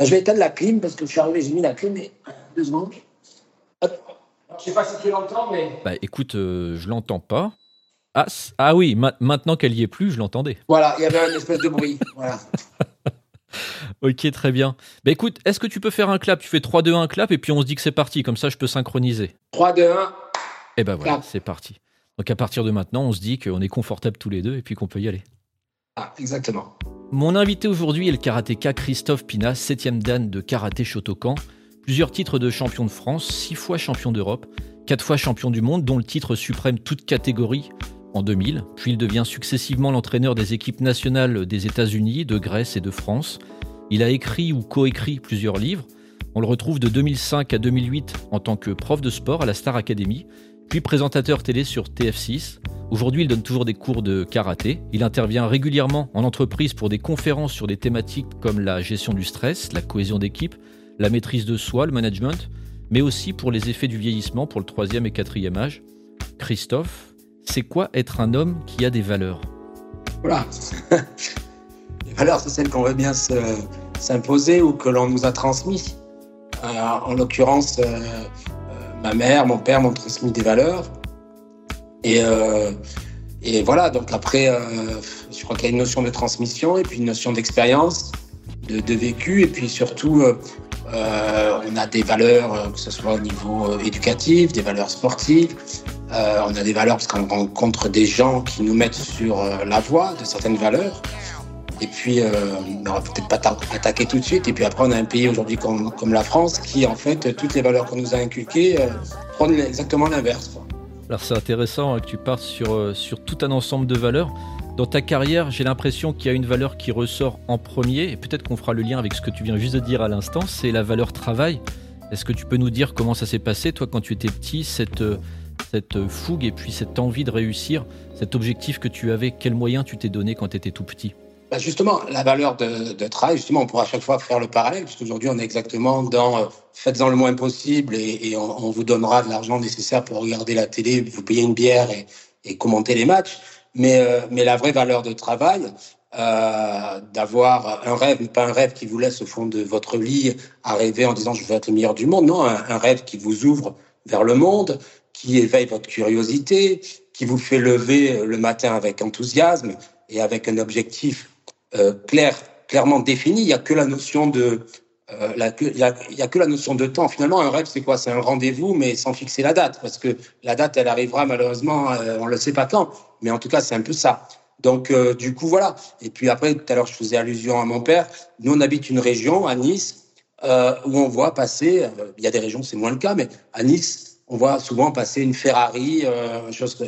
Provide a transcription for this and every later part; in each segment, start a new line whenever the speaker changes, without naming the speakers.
je vais éteindre la clim parce que je suis arrivé, j'ai mis la clim, mais deux secondes. Je je sais pas si tu l'entends, mais.
Bah écoute, euh, je l'entends pas. Ah, ah oui, maintenant qu'elle y est plus, je l'entendais.
Voilà, il y avait un espèce de bruit. Voilà.
ok, très bien. Bah écoute, est-ce que tu peux faire un clap? Tu fais 3, 2, 1, clap, et puis on se dit que c'est parti, comme ça je peux synchroniser.
3, 2, 1.
Et ben voilà, c'est parti. Donc à partir de maintenant, on se dit qu'on est confortable tous les deux et puis qu'on peut y aller.
Ah, exactement.
Mon invité aujourd'hui est le karatéka Christophe Pina, 7 dan de karaté Shotokan. Plusieurs titres de champion de France, 6 fois champion d'Europe, 4 fois champion du monde, dont le titre suprême toute catégorie en 2000. Puis il devient successivement l'entraîneur des équipes nationales des États-Unis, de Grèce et de France. Il a écrit ou coécrit plusieurs livres. On le retrouve de 2005 à 2008 en tant que prof de sport à la Star Academy, puis présentateur télé sur TF6. Aujourd'hui, il donne toujours des cours de karaté. Il intervient régulièrement en entreprise pour des conférences sur des thématiques comme la gestion du stress, la cohésion d'équipe, la maîtrise de soi, le management, mais aussi pour les effets du vieillissement pour le troisième et quatrième âge. Christophe, c'est quoi être un homme qui a des valeurs?
Voilà. les valeurs, c'est celles qu'on veut bien s'imposer ou que l'on nous a transmises. Euh, en l'occurrence, euh, ma mère, mon père m'ont transmis des valeurs. Et, euh, et voilà, donc après, euh, je crois qu'il y a une notion de transmission et puis une notion d'expérience, de, vécu, et puis surtout, euh, on a des valeurs, que ce soit au niveau éducatif, des valeurs sportives. on a des valeurs parce qu'on rencontre des gens qui nous mettent sur la voie de certaines valeurs. Et puis, euh, on va peut-être pas attaquer tout de suite. Et puis après, on a un pays aujourd'hui comme, la France qui, en fait, toutes les valeurs qu'on nous a inculquées euh, prennent exactement l'inverse.
Alors c'est intéressant hein, que tu partes sur, euh, sur tout un ensemble de valeurs. Dans ta carrière, j'ai l'impression qu'il y a une valeur qui ressort en premier, et peut-être qu'on fera le lien avec ce que tu viens juste de dire à l'instant, c'est la valeur travail. Est-ce que tu peux nous dire comment ça s'est passé, toi, quand tu étais petit, cette, euh, cette fougue et puis cette envie de réussir, cet objectif que tu avais, quels moyens tu t'es donné quand tu étais tout petit?
Bah, justement, la valeur de, travail, justement, on pourra à chaque fois faire le parallèle, puisqu'aujourd'hui, on est exactement dans euh, faites-en le moins possible et, on, vous donnera de l'argent nécessaire pour regarder la télé, vous payer une bière et, commenter les matchs. Mais, euh, mais la vraie valeur de travail, euh, d'avoir un rêve, pas un rêve qui vous laisse au fond de votre lit à rêver en disant je veux être le meilleur du monde, non, un rêve qui vous ouvre vers le monde, qui éveille votre curiosité, qui vous fait lever le matin avec enthousiasme et avec un objectif clair, clairement défini. Il n'y a que la notion de euh, il, y a, que la notion de temps. Finalement, un rêve, c'est quoi? C'est un rendez-vous, mais sans fixer la date, parce que la date, elle arrivera malheureusement, euh, on ne le sait pas quand, mais en tout cas, c'est un peu ça. Donc, du coup, voilà. Et puis après, tout à l'heure, je faisais allusion à mon père. Nous, on habite une région, à Nice, où on voit passer, il y a des régions, c'est moins le cas, mais à Nice, on voit souvent passer une Ferrari,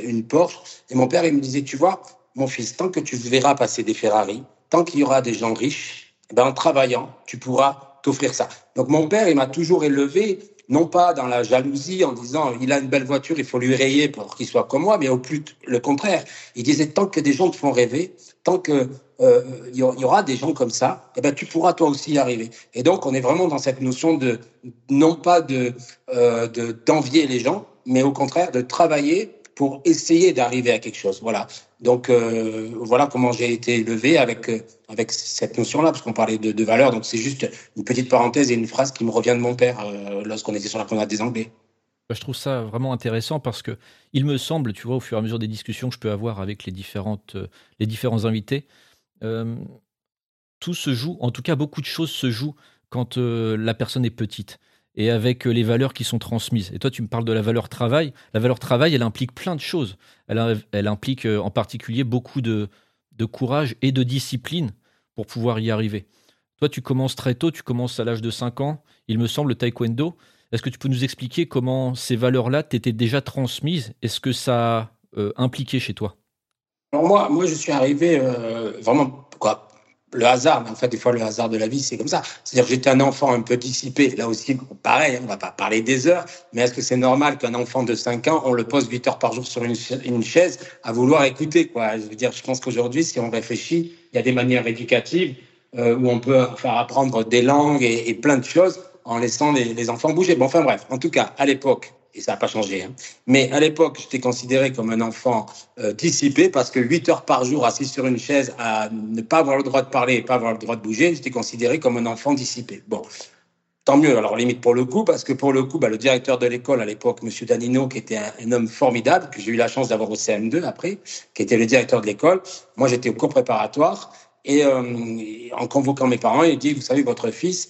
une Porsche. Et mon père, il me disait, tu vois, mon fils, tant que tu verras passer des Ferrari, tant qu'il y aura des gens riches, eh ben, en travaillant, tu pourras t'offrir ça. Donc mon père, il m'a toujours élevé, non pas dans la jalousie en disant il a une belle voiture, il faut lui rayer pour qu'il soit comme moi, mais au plus le contraire. Il disait tant que des gens te font rêver, tant que euh, il y aura des gens comme ça, eh ben tu pourras toi aussi y arriver. Et donc on est vraiment dans cette notion de non pas de euh, d'envier les gens, mais au contraire de travailler pour essayer d'arriver à quelque chose. Voilà. Donc euh, voilà comment j'ai été élevé avec euh, avec cette notion-là, parce qu'on parlait de, de valeur. Donc c'est juste une petite parenthèse et une phrase qui me revient de mon père euh, lorsqu'on était sur la promenade des Anglais.
Bah, je trouve ça vraiment intéressant parce que il me semble, tu vois, au fur et à mesure des discussions que je peux avoir avec les différentes les différents invités, tout se joue. En tout cas, beaucoup de choses se jouent quand la personne est petite et avec euh, les valeurs qui sont transmises. Et toi, tu me parles de la valeur travail. La valeur travail, elle implique plein de choses. Elle, implique euh, en particulier beaucoup de, courage et de discipline pour pouvoir y arriver. Toi, tu commences très tôt, tu commences à l'âge de 5 ans, il me semble, le taekwondo. Est-ce que tu peux nous expliquer comment ces valeurs-là t'étaient déjà transmises? Est-ce que ça euh, impliqué chez toi?
Alors moi, moi, je suis arrivé vraiment quoi, le hasard, mais en fait, des fois, le hasard de la vie, c'est comme ça. C'est-à-dire j'étais un enfant un peu dissipé. Là aussi, pareil, on ne va pas parler des heures, mais est-ce que c'est normal qu'un enfant de 5 ans, on le pose 8 heures par jour sur une, chaise à vouloir écouter quoi? Je veux dire, je pense qu'aujourd'hui, si on réfléchit, il y a des manières éducatives euh, où on peut faire apprendre des langues et, plein de choses en laissant les, les enfants bouger. Bon, enfin bref, en tout cas, à l'époque, et ça n'a pas changé. Hein. Mais à l'époque, j'étais considéré comme un enfant euh, dissipé parce que 8 heures par jour assis sur une chaise à ne pas avoir le droit de parler et pas avoir le droit de bouger, j'étais considéré comme un enfant dissipé. Bon, tant mieux. Alors limite pour le coup, parce que pour le coup, bah, le directeur de l'école à l'époque, Monsieur Danino, qui était un, homme formidable, que j'ai eu la chance d'avoir au CM2 après, qui était le directeur de l'école. Moi, j'étais au cours préparatoire et euh, en convoquant mes parents, il dit, vous savez, votre fils,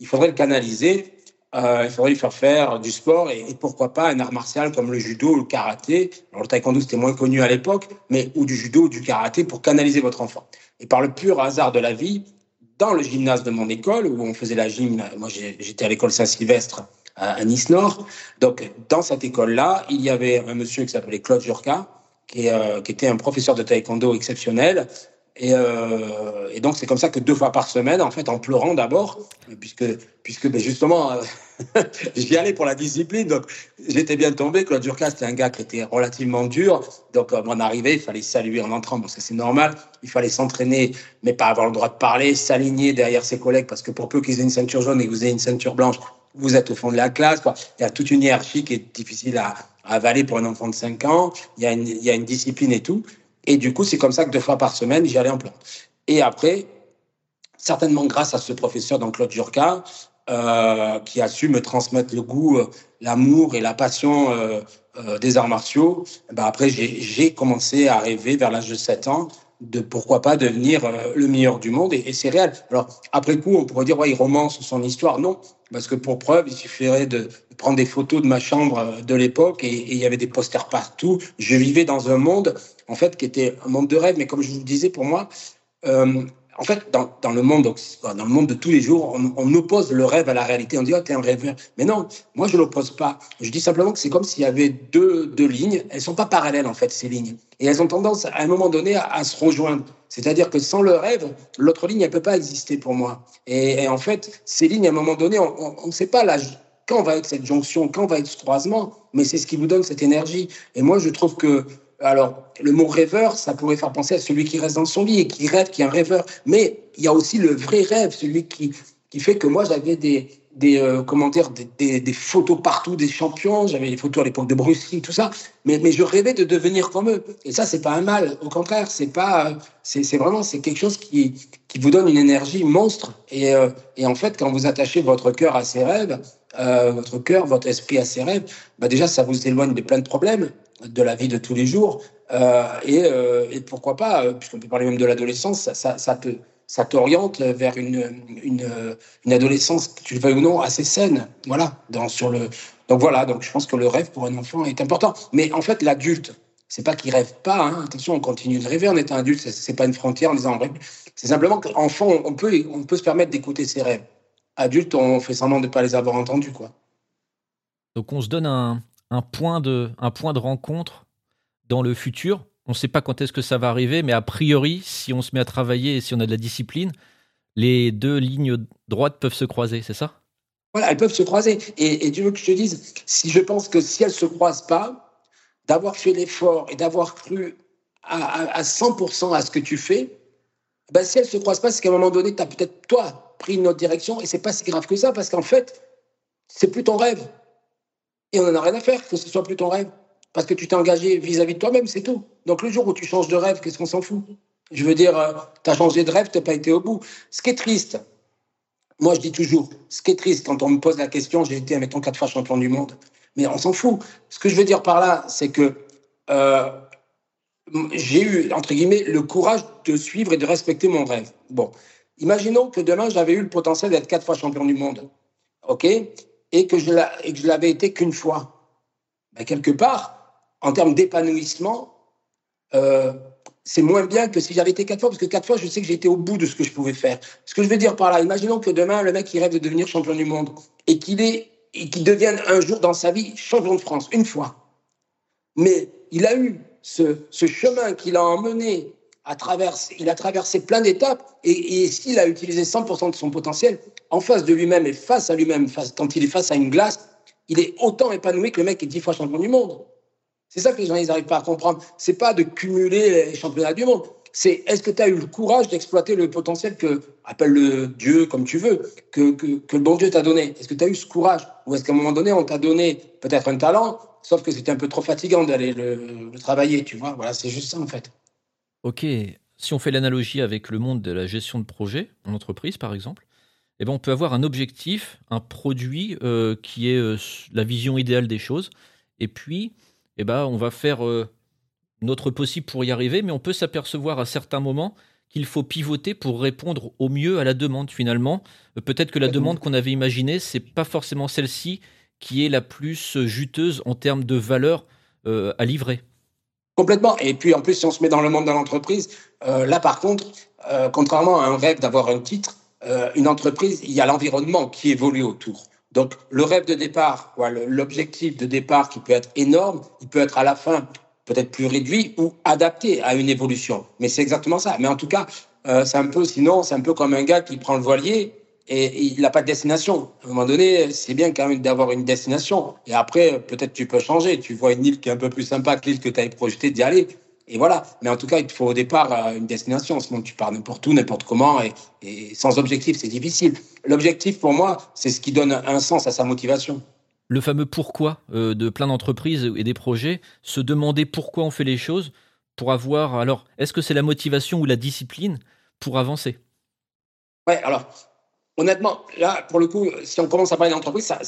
il faudrait le canaliser. Euh, il faudrait lui faire faire du sport et, pourquoi pas un art martial comme le judo ou le karaté. Alors le taekwondo c'était moins connu à l'époque, mais ou du judo ou du karaté pour canaliser votre enfant. Et par le pur hasard de la vie, dans le gymnase de mon école, où on faisait la gym, moi j'étais à l'école Saint-Sylvestre à, Nice-Nord, donc dans cette école-là, il y avait un monsieur qui s'appelait Claude Jurka, qui, euh, qui, était un professeur de taekwondo exceptionnel. Et, euh, et donc c'est comme ça que deux fois par semaine, en fait, en pleurant d'abord, puisque, puisque ben justement, euh, j'y allais pour la discipline, donc j'étais bien tombé. Claude Jurka, c'était un gars qui était relativement dur, donc à mon arrivée, il fallait saluer en entrant, bon ça c'est normal, il fallait s'entraîner, mais pas avoir le droit de parler, s'aligner derrière ses collègues, parce que pour peu qu'ils aient une ceinture jaune et que vous ayez une ceinture blanche, vous êtes au fond de la classe. Il y a toute une hiérarchie qui est difficile à, avaler pour un enfant de 5 ans, il y a une discipline et tout. Et du coup, c'est comme ça que deux fois par semaine, j'y allais en plan. Et après, certainement grâce à ce professeur, donc Claude Jurka, euh, qui a su me transmettre le goût, euh, l'amour et la passion euh, euh des arts martiaux, ben après, j'ai commencé à rêver vers l'âge de 7 ans de pourquoi pas devenir euh, le meilleur du monde. Et, c'est réel. Alors, après coup, on pourrait dire, ouais, il romance son histoire. Non, parce que pour preuve, il suffirait de, prendre des photos de ma chambre de l'époque et, il y avait des posters partout. Je vivais dans un monde, en fait, qui était un monde de rêve. Mais comme je vous le disais, pour moi, euh, en fait, dans, le monde, dans le monde de tous les jours, on, oppose le rêve à la réalité. On dit, oh, t'es un rêveur. Mais non, moi, je l'oppose pas. Je dis simplement que c'est comme s'il y avait deux, deux lignes. Elles sont pas parallèles, en fait, ces lignes. Et elles ont tendance, à un moment donné, à, se rejoindre. C'est-à-dire que sans le rêve, l'autre ligne, elle peut pas exister pour moi. Et, en fait, ces lignes, à un moment donné, on ne sait pas quand va être cette jonction, quand va être ce croisement, mais c'est ce qui vous donne cette énergie. Et moi, je trouve que alors, le mot rêveur, ça pourrait faire penser à celui qui reste dans son lit et qui rêve, qui est un rêveur. Mais il y a aussi le vrai rêve, celui qui, qui fait que moi, j'avais des, des euh, commentaires, des, des, photos partout des champions. J'avais des photos à l'époque de Bruce Lee, tout ça. Mais, mais je rêvais de devenir comme eux. Et ça, c'est pas un mal. Au contraire, c'est pas, c'est vraiment, c'est quelque chose qui, qui vous donne une énergie monstre. Et, euh, et en fait, quand vous attachez votre cœur à ces rêves, euh, votre cœur, votre esprit à ses rêves, bah déjà, ça vous éloigne de plein de problèmes de la vie de tous les jours. Euh, et, euh, et, pourquoi pas, euh, puisqu'on peut parler même de l'adolescence, ça, ça, ça, te, ça t'oriente vers une, une, une adolescence, tu le veuilles ou non, assez saine. Voilà. Dans, sur le... Donc voilà, donc je pense que le rêve pour un enfant est important. Mais en fait, l'adulte, c'est pas qu'il rêve pas. Hein. Attention, on continue de rêver en étant adulte. C'est pas une frontière en disant C'est simplement qu'enfant, on peut, on peut se permettre d'écouter ses rêves. Adulte, on fait semblant de ne pas les avoir entendus, quoi.
Donc on se donne un, un point de, un point de rencontre dans le futur. On ne sait pas quand est-ce que ça va arriver, mais a priori, si on se met à travailler et si on a de la discipline, les deux lignes droites peuvent se croiser, c'est ça?
Voilà, elles peuvent se croiser. Et, tu veux que je te dise, si je pense que si elles ne se croisent pas, d'avoir fait l'effort et d'avoir cru à, 100% à ce que tu fais, ben si elles ne se croisent pas, c'est qu'à un moment donné, tu as peut-être, toi, pris une autre direction et c'est pas si grave que ça, parce qu'en fait, c'est plus ton rêve. Et on n'en a rien à faire que ce soit plus ton rêve. Parce que tu t'es engagé vis-à-vis de toi-même, c'est tout. Donc le jour où tu changes de rêve, qu'est-ce qu'on s'en fout? Je veux dire, euh, tu as changé de rêve, tu n'as pas été au bout. Ce qui est triste, moi je dis toujours, ce qui est triste quand on me pose la question, j'ai été, mettons, quatre fois champion du monde, mais on s'en fout. Ce que je veux dire par là, c'est que euh, j'ai eu, entre guillemets, le courage de suivre et de respecter mon rêve. Bon, imaginons que demain j'avais eu le potentiel d'être quatre fois champion du monde. OK? Et que je l'avais été qu'une fois. Ben, quelque part, en termes d'épanouissement, euh, c'est moins bien que si j'avais été quatre fois, parce que quatre fois, je sais que été au bout de ce que je pouvais faire. Ce que je veux dire par là, imaginons que demain, le mec, il rêve de devenir champion du monde et qu'il devienne un jour dans sa vie champion de France, une fois. Mais il a eu ce, ce chemin qu'il a emmené il a traversé plein d'étapes et, s'il a utilisé 100% de son potentiel, en face de lui-même et face à lui-même, quand il est face à une glace, il est autant épanoui que le mec qui est dix fois champion du monde. C'est ça que les gens n'arrivent pas à comprendre. C'est pas de cumuler les championnats du monde. C'est est-ce que tu as eu le courage d'exploiter le potentiel que, appelle-le Dieu comme tu veux, que le bon Dieu t'a donné? Est-ce que tu as eu ce courage? Ou est-ce qu'à un moment donné, on t'a donné peut-être un talent, sauf que c'était un peu trop fatigant d'aller le, le travailler, tu vois? Voilà, c'est juste ça en fait.
Ok, si on fait l'analogie avec le monde de la gestion de projet en entreprise, par exemple, eh ben, on peut avoir un objectif, un produit euh, qui est euh, la vision idéale des choses. Et puis, eh ben, on va faire euh, notre possible pour y arriver, mais on peut s'apercevoir à certains moments qu'il faut pivoter pour répondre au mieux à la demande finalement. Peut-être que la demande qu'on avait imaginée, c'est pas forcément celle-ci qui est la plus juteuse en termes de valeur à livrer.
Complètement. Et puis en plus, si on se met dans le monde de l'entreprise, là par contre, contrairement à un rêve d'avoir un titre, euh, une entreprise, il y a l'environnement qui évolue autour. Donc, le rêve de départ, l'objectif de départ qui peut être énorme, il peut être à la fin peut-être plus réduit ou adapté à une évolution. Mais c'est exactement ça. Mais en tout cas, euh, c'est un peu, sinon, c'est un peu comme un gars qui prend le voilier et, il n'a pas de destination. À un moment donné, c'est bien quand même d'avoir une destination. Et après, peut-être tu peux changer. Tu vois une île qui est un peu plus sympa que l'île que tu avais projeté d'y aller. Et voilà. Mais en tout cas, il te faut au départ euh, une destination. Sinon, tu pars n'importe où, n'importe comment. Et, sans objectif, c'est difficile. L'objectif, pour moi, c'est ce qui donne un sens à sa motivation.
Le fameux pourquoi euh, de plein d'entreprises et des projets, se demander pourquoi on fait les choses pour avoir. Alors, est-ce que c'est la motivation ou la discipline pour avancer?
Ouais, alors, honnêtement, là, pour le coup, si on commence à parler d'entreprise, ça,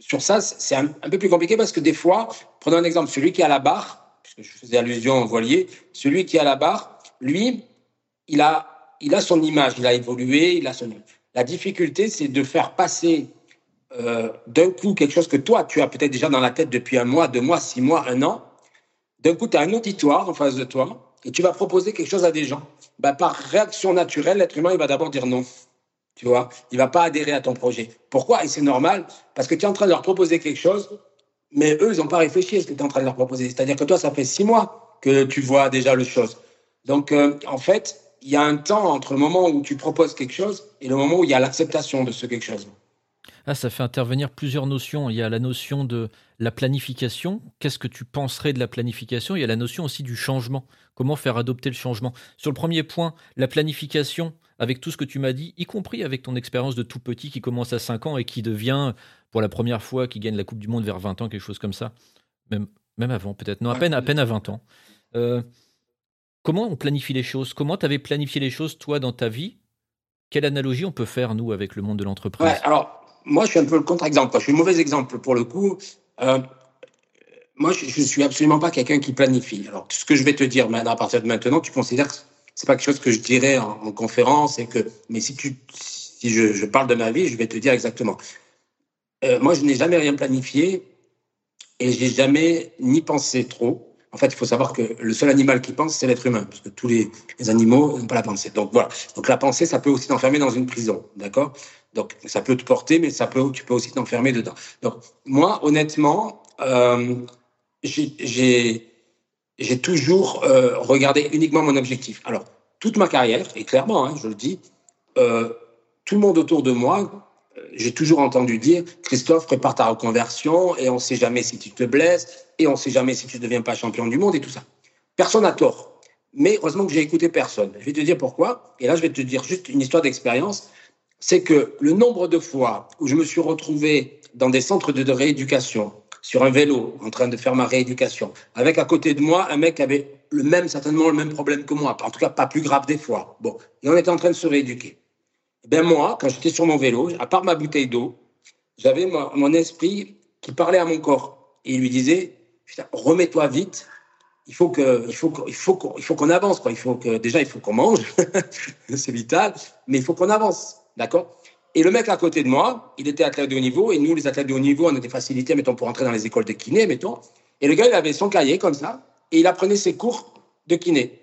sur ça, c'est un, peu plus compliqué parce que des fois, prenons un exemple, celui qui est à la barre, puisque je faisais allusion au voilier, celui qui est à la barre, lui, il a, il a son image, il a évolué, il a son. La difficulté, c'est de faire passer euh, d'un coup quelque chose que toi, tu as peut-être déjà dans la tête depuis un mois, deux mois, six mois, un an. D'un coup, tu as un auditoire en face de toi et tu vas proposer quelque chose à des gens. Ben, par réaction naturelle, l'être humain, il va d'abord dire non. Tu vois, il va pas adhérer à ton projet. Pourquoi? Et c'est normal, parce que tu es en train de leur proposer quelque chose mais eux, ils n'ont pas réfléchi à ce que tu es en train de leur proposer. C'est-à-dire que toi, ça fait six mois que tu vois déjà le chose. Donc, euh, en fait, il y a un temps entre le moment où tu proposes quelque chose et le moment où il y a l'acceptation de ce quelque chose.
Ah, ça fait intervenir plusieurs notions. Il y a la notion de la planification. Qu'est-ce que tu penserais de la planification? Il y a la notion aussi du changement. Comment faire adopter le changement? Sur le premier point, la planification, avec tout ce que tu m'as dit, y compris avec ton expérience de tout petit qui commence à 5 ans et qui devient pour la première fois, qui gagne la Coupe du Monde vers 20 ans, quelque chose comme ça. Même, même avant, peut-être. Non, à peine, à peine à 20 ans. Euh, comment on planifie les choses? Comment tu avais planifié les choses, toi, dans ta vie? Quelle analogie on peut faire, nous, avec le monde de l'entreprise?
Ouais, Alors, moi, je suis un peu le contre-exemple. Je suis un mauvais exemple pour le coup. Euh, moi, je ne suis absolument pas quelqu'un qui planifie. Alors, ce que je vais te dire maintenant, à partir de maintenant, tu considères que c'est pas quelque chose que je dirais en, conférence et que, mais si tu, si je, parle de ma vie, je vais te dire exactement. Euh, moi, je n'ai jamais rien planifié et j'ai jamais ni pensé trop. En fait, il faut savoir que le seul animal qui pense, c'est l'être humain, parce que tous les, animaux n'ont pas la pensée. Donc voilà. Donc la pensée, ça peut aussi t'enfermer dans une prison, d'accord? Donc ça peut te porter, mais ça peut, tu peux aussi t'enfermer dedans. Donc moi, honnêtement, euh, j'ai j'ai toujours euh, regardé uniquement mon objectif. Alors toute ma carrière, et clairement, hein, je le dis, euh, tout le monde autour de moi j'ai toujours entendu dire, Christophe, prépare ta reconversion et on ne sait jamais si tu te blesses et on ne sait jamais si tu ne deviens pas champion du monde et tout ça. Personne n'a tort. Mais heureusement que j'ai écouté personne. Je vais te dire pourquoi. Et là, je vais te dire juste une histoire d'expérience. C'est que le nombre de fois où je me suis retrouvé dans des centres de, rééducation, sur un vélo, en train de faire ma rééducation, avec à côté de moi un mec qui avait le même, certainement le même problème que moi, en tout cas pas plus grave des fois. Bon, et on était en train de se rééduquer. Ben moi, quand j'étais sur mon vélo, à part ma bouteille d'eau, j'avais mon, esprit qui parlait à mon corps. Et il lui disait remets-toi vite. Il faut faut, faut, il faut qu'on avance quoi. Il faut que déjà il faut qu'on mange, c'est vital, mais il faut qu'on avance, d'accord? Et le mec à côté de moi, il était athlète de haut niveau et nous les athlètes de haut niveau, on a des facilités, mettons pour entrer dans les écoles de kiné, mettons. Et le gars il avait son cahier comme ça et il apprenait ses cours de kiné.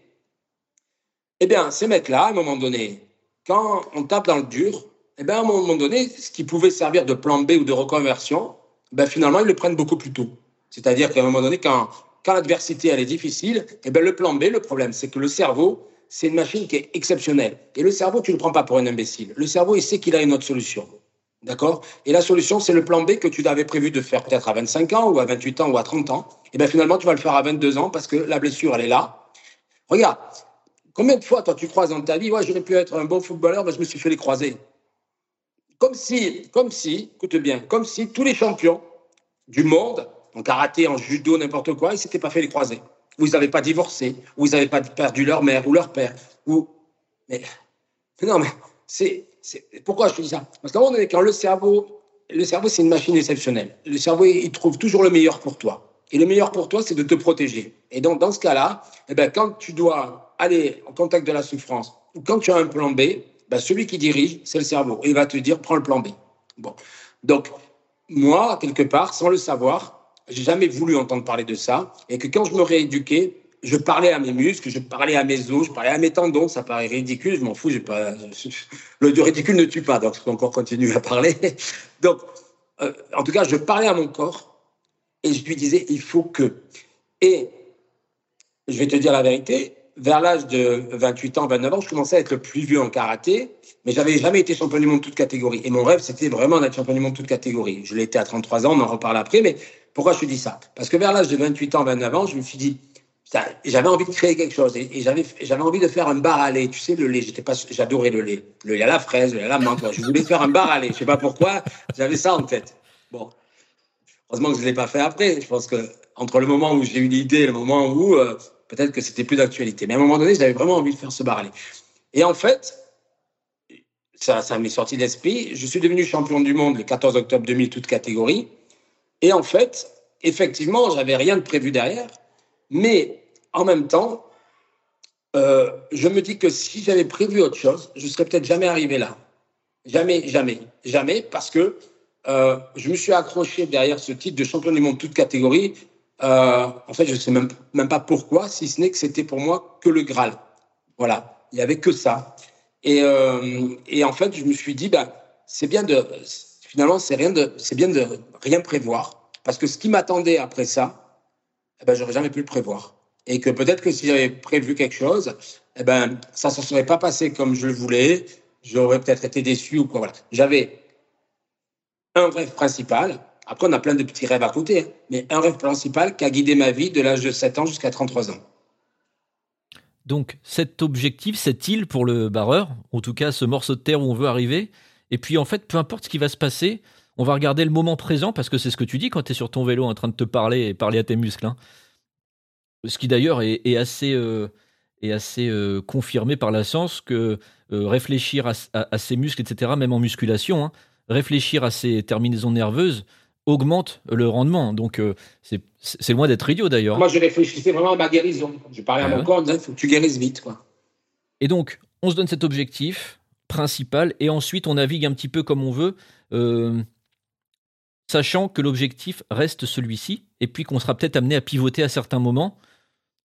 Eh bien, ces mecs-là, à un moment donné, quand on tape dans le dur, eh ben, à un moment donné, ce qui pouvait servir de plan B ou de reconversion, ben, finalement, ils le prennent beaucoup plus tôt. C'est-à-dire qu'à un moment donné, quand, quand l'adversité elle est difficile, eh ben, le plan B, le problème, c'est que le cerveau, c'est une machine qui est exceptionnelle. Et le cerveau, tu ne le prends pas pour un imbécile. Le cerveau, il sait qu'il a une autre solution. D'accord? Et la solution, c'est le plan B que tu avais prévu de faire peut-être à 25 ans ou à 28 ans ou à 30 ans. Et bien finalement, tu vas le faire à 22 ans parce que la blessure, elle est là. Regarde, Combien de fois, toi, tu croises dans ta vie, ouais, j'aurais pu être un bon footballeur, mais je me suis fait les croiser. Comme si, comme si, écoute bien, comme si tous les champions du monde, en karaté, en judo, n'importe quoi, ils s'étaient pas fait les croiser. Ou ils n'avaient pas divorcé, ou ils n'avaient pas perdu leur mère ou leur père. Ou... Mais, non, mais c'est, pourquoi je te dis ça? Parce qu'à un moment donné, quand le cerveau, le cerveau, c'est une machine exceptionnelle. Le cerveau, il trouve toujours le meilleur pour toi. Et le meilleur pour toi, c'est de te protéger. Et donc, dans ce cas-là, eh ben, quand tu dois aller en contact de la souffrance, ou quand tu as un plan B, ben, celui qui dirige, c'est le cerveau. Il va te dire, prends le plan B. Bon. Donc, moi, quelque part, sans le savoir, j'ai jamais voulu entendre parler de ça. Et que quand je me rééduquais, je parlais à mes muscles, je parlais à mes os, je parlais à mes tendons. Ça paraît ridicule, je m'en fous. Le ridicule ne tue pas, donc je peux encore continuer à parler. Donc, euh, en tout cas, je parlais à mon corps et je lui disais, il faut que. Et je vais te dire la vérité, vers l'âge de 28 ans, 29 ans, je commençais à être le plus vieux en karaté, mais j'avais jamais été champion du monde de toute catégorie. Et mon rêve, c'était vraiment d'être champion du monde de toute catégorie. Je l'ai été à 33 ans, on en reparle après, mais pourquoi je te dis ça? Parce que vers l'âge de 28 ans, 29 ans, je me suis dit, j'avais envie de créer quelque chose et, j'avais envie de faire un bar à lait tu sais le lait j'adorais le lait le lait à la fraise le lait à la menthe je voulais faire un bar à lait je sais pas pourquoi j'avais ça en tête bon heureusement que je l'ai pas fait après je pense que entre le moment où j'ai eu l'idée et le moment où euh, peut-être que c'était plus d'actualité. Mais à un moment donné, j'avais vraiment envie de faire ce barley. Et en fait, ça, ça m'est sorti d'esprit. Je suis devenu champion du monde le 14 octobre 2000, toute catégorie. Et en fait, effectivement, j'avais rien de prévu derrière. Mais en même temps, euh, je me dis que si j'avais prévu autre chose, je serais peut-être jamais arrivé là. Jamais, jamais, jamais, parce que euh, je me suis accroché derrière ce titre de champion du monde toute catégorie euh, en fait, je ne sais même, même pas pourquoi, si ce n'est que c'était pour moi que le Graal. Voilà, il n'y avait que ça. Et, euh, et, en fait, je me suis dit, ben, c'est bien de, finalement, c'est bien de rien prévoir, parce que ce qui m'attendait après ça, eh ben, j'aurais jamais pu le prévoir. Et que peut-être que si j'avais prévu quelque chose, eh ben, ça ne se serait pas passé comme je le voulais. J'aurais peut-être été déçu ou quoi. J'avais un rêve principal, après, on a plein de petits rêves à côté, hein. mais un rêve principal qui a guidé ma vie de l'âge de 7 ans jusqu'à 33 ans.
Donc, cet objectif, cette île pour le barreur, en tout cas ce morceau de terre où on veut arriver, et puis en fait, peu importe ce qui va se passer, on va regarder le moment présent, parce que c'est ce que tu dis quand tu es sur ton vélo en train de te parler et parler à tes muscles. Hein. Ce qui d'ailleurs est, assez, euh, assez euh, confirmé par la science que euh, réfléchir à, ses muscles, etc., même en musculation, hein, réfléchir à ses terminaisons nerveuses, augmente le rendement. Donc, euh, c'est loin d'être idiot d'ailleurs.
Moi, je réfléchissais vraiment à ma guérison. Je parlais à mon corps, il faut que tu guérisses vite. Quoi.
Et donc, on se donne cet objectif principal et ensuite on navigue un petit peu comme on veut, euh, sachant que l'objectif reste celui-ci et puis qu'on sera peut-être amené à pivoter à certains moments.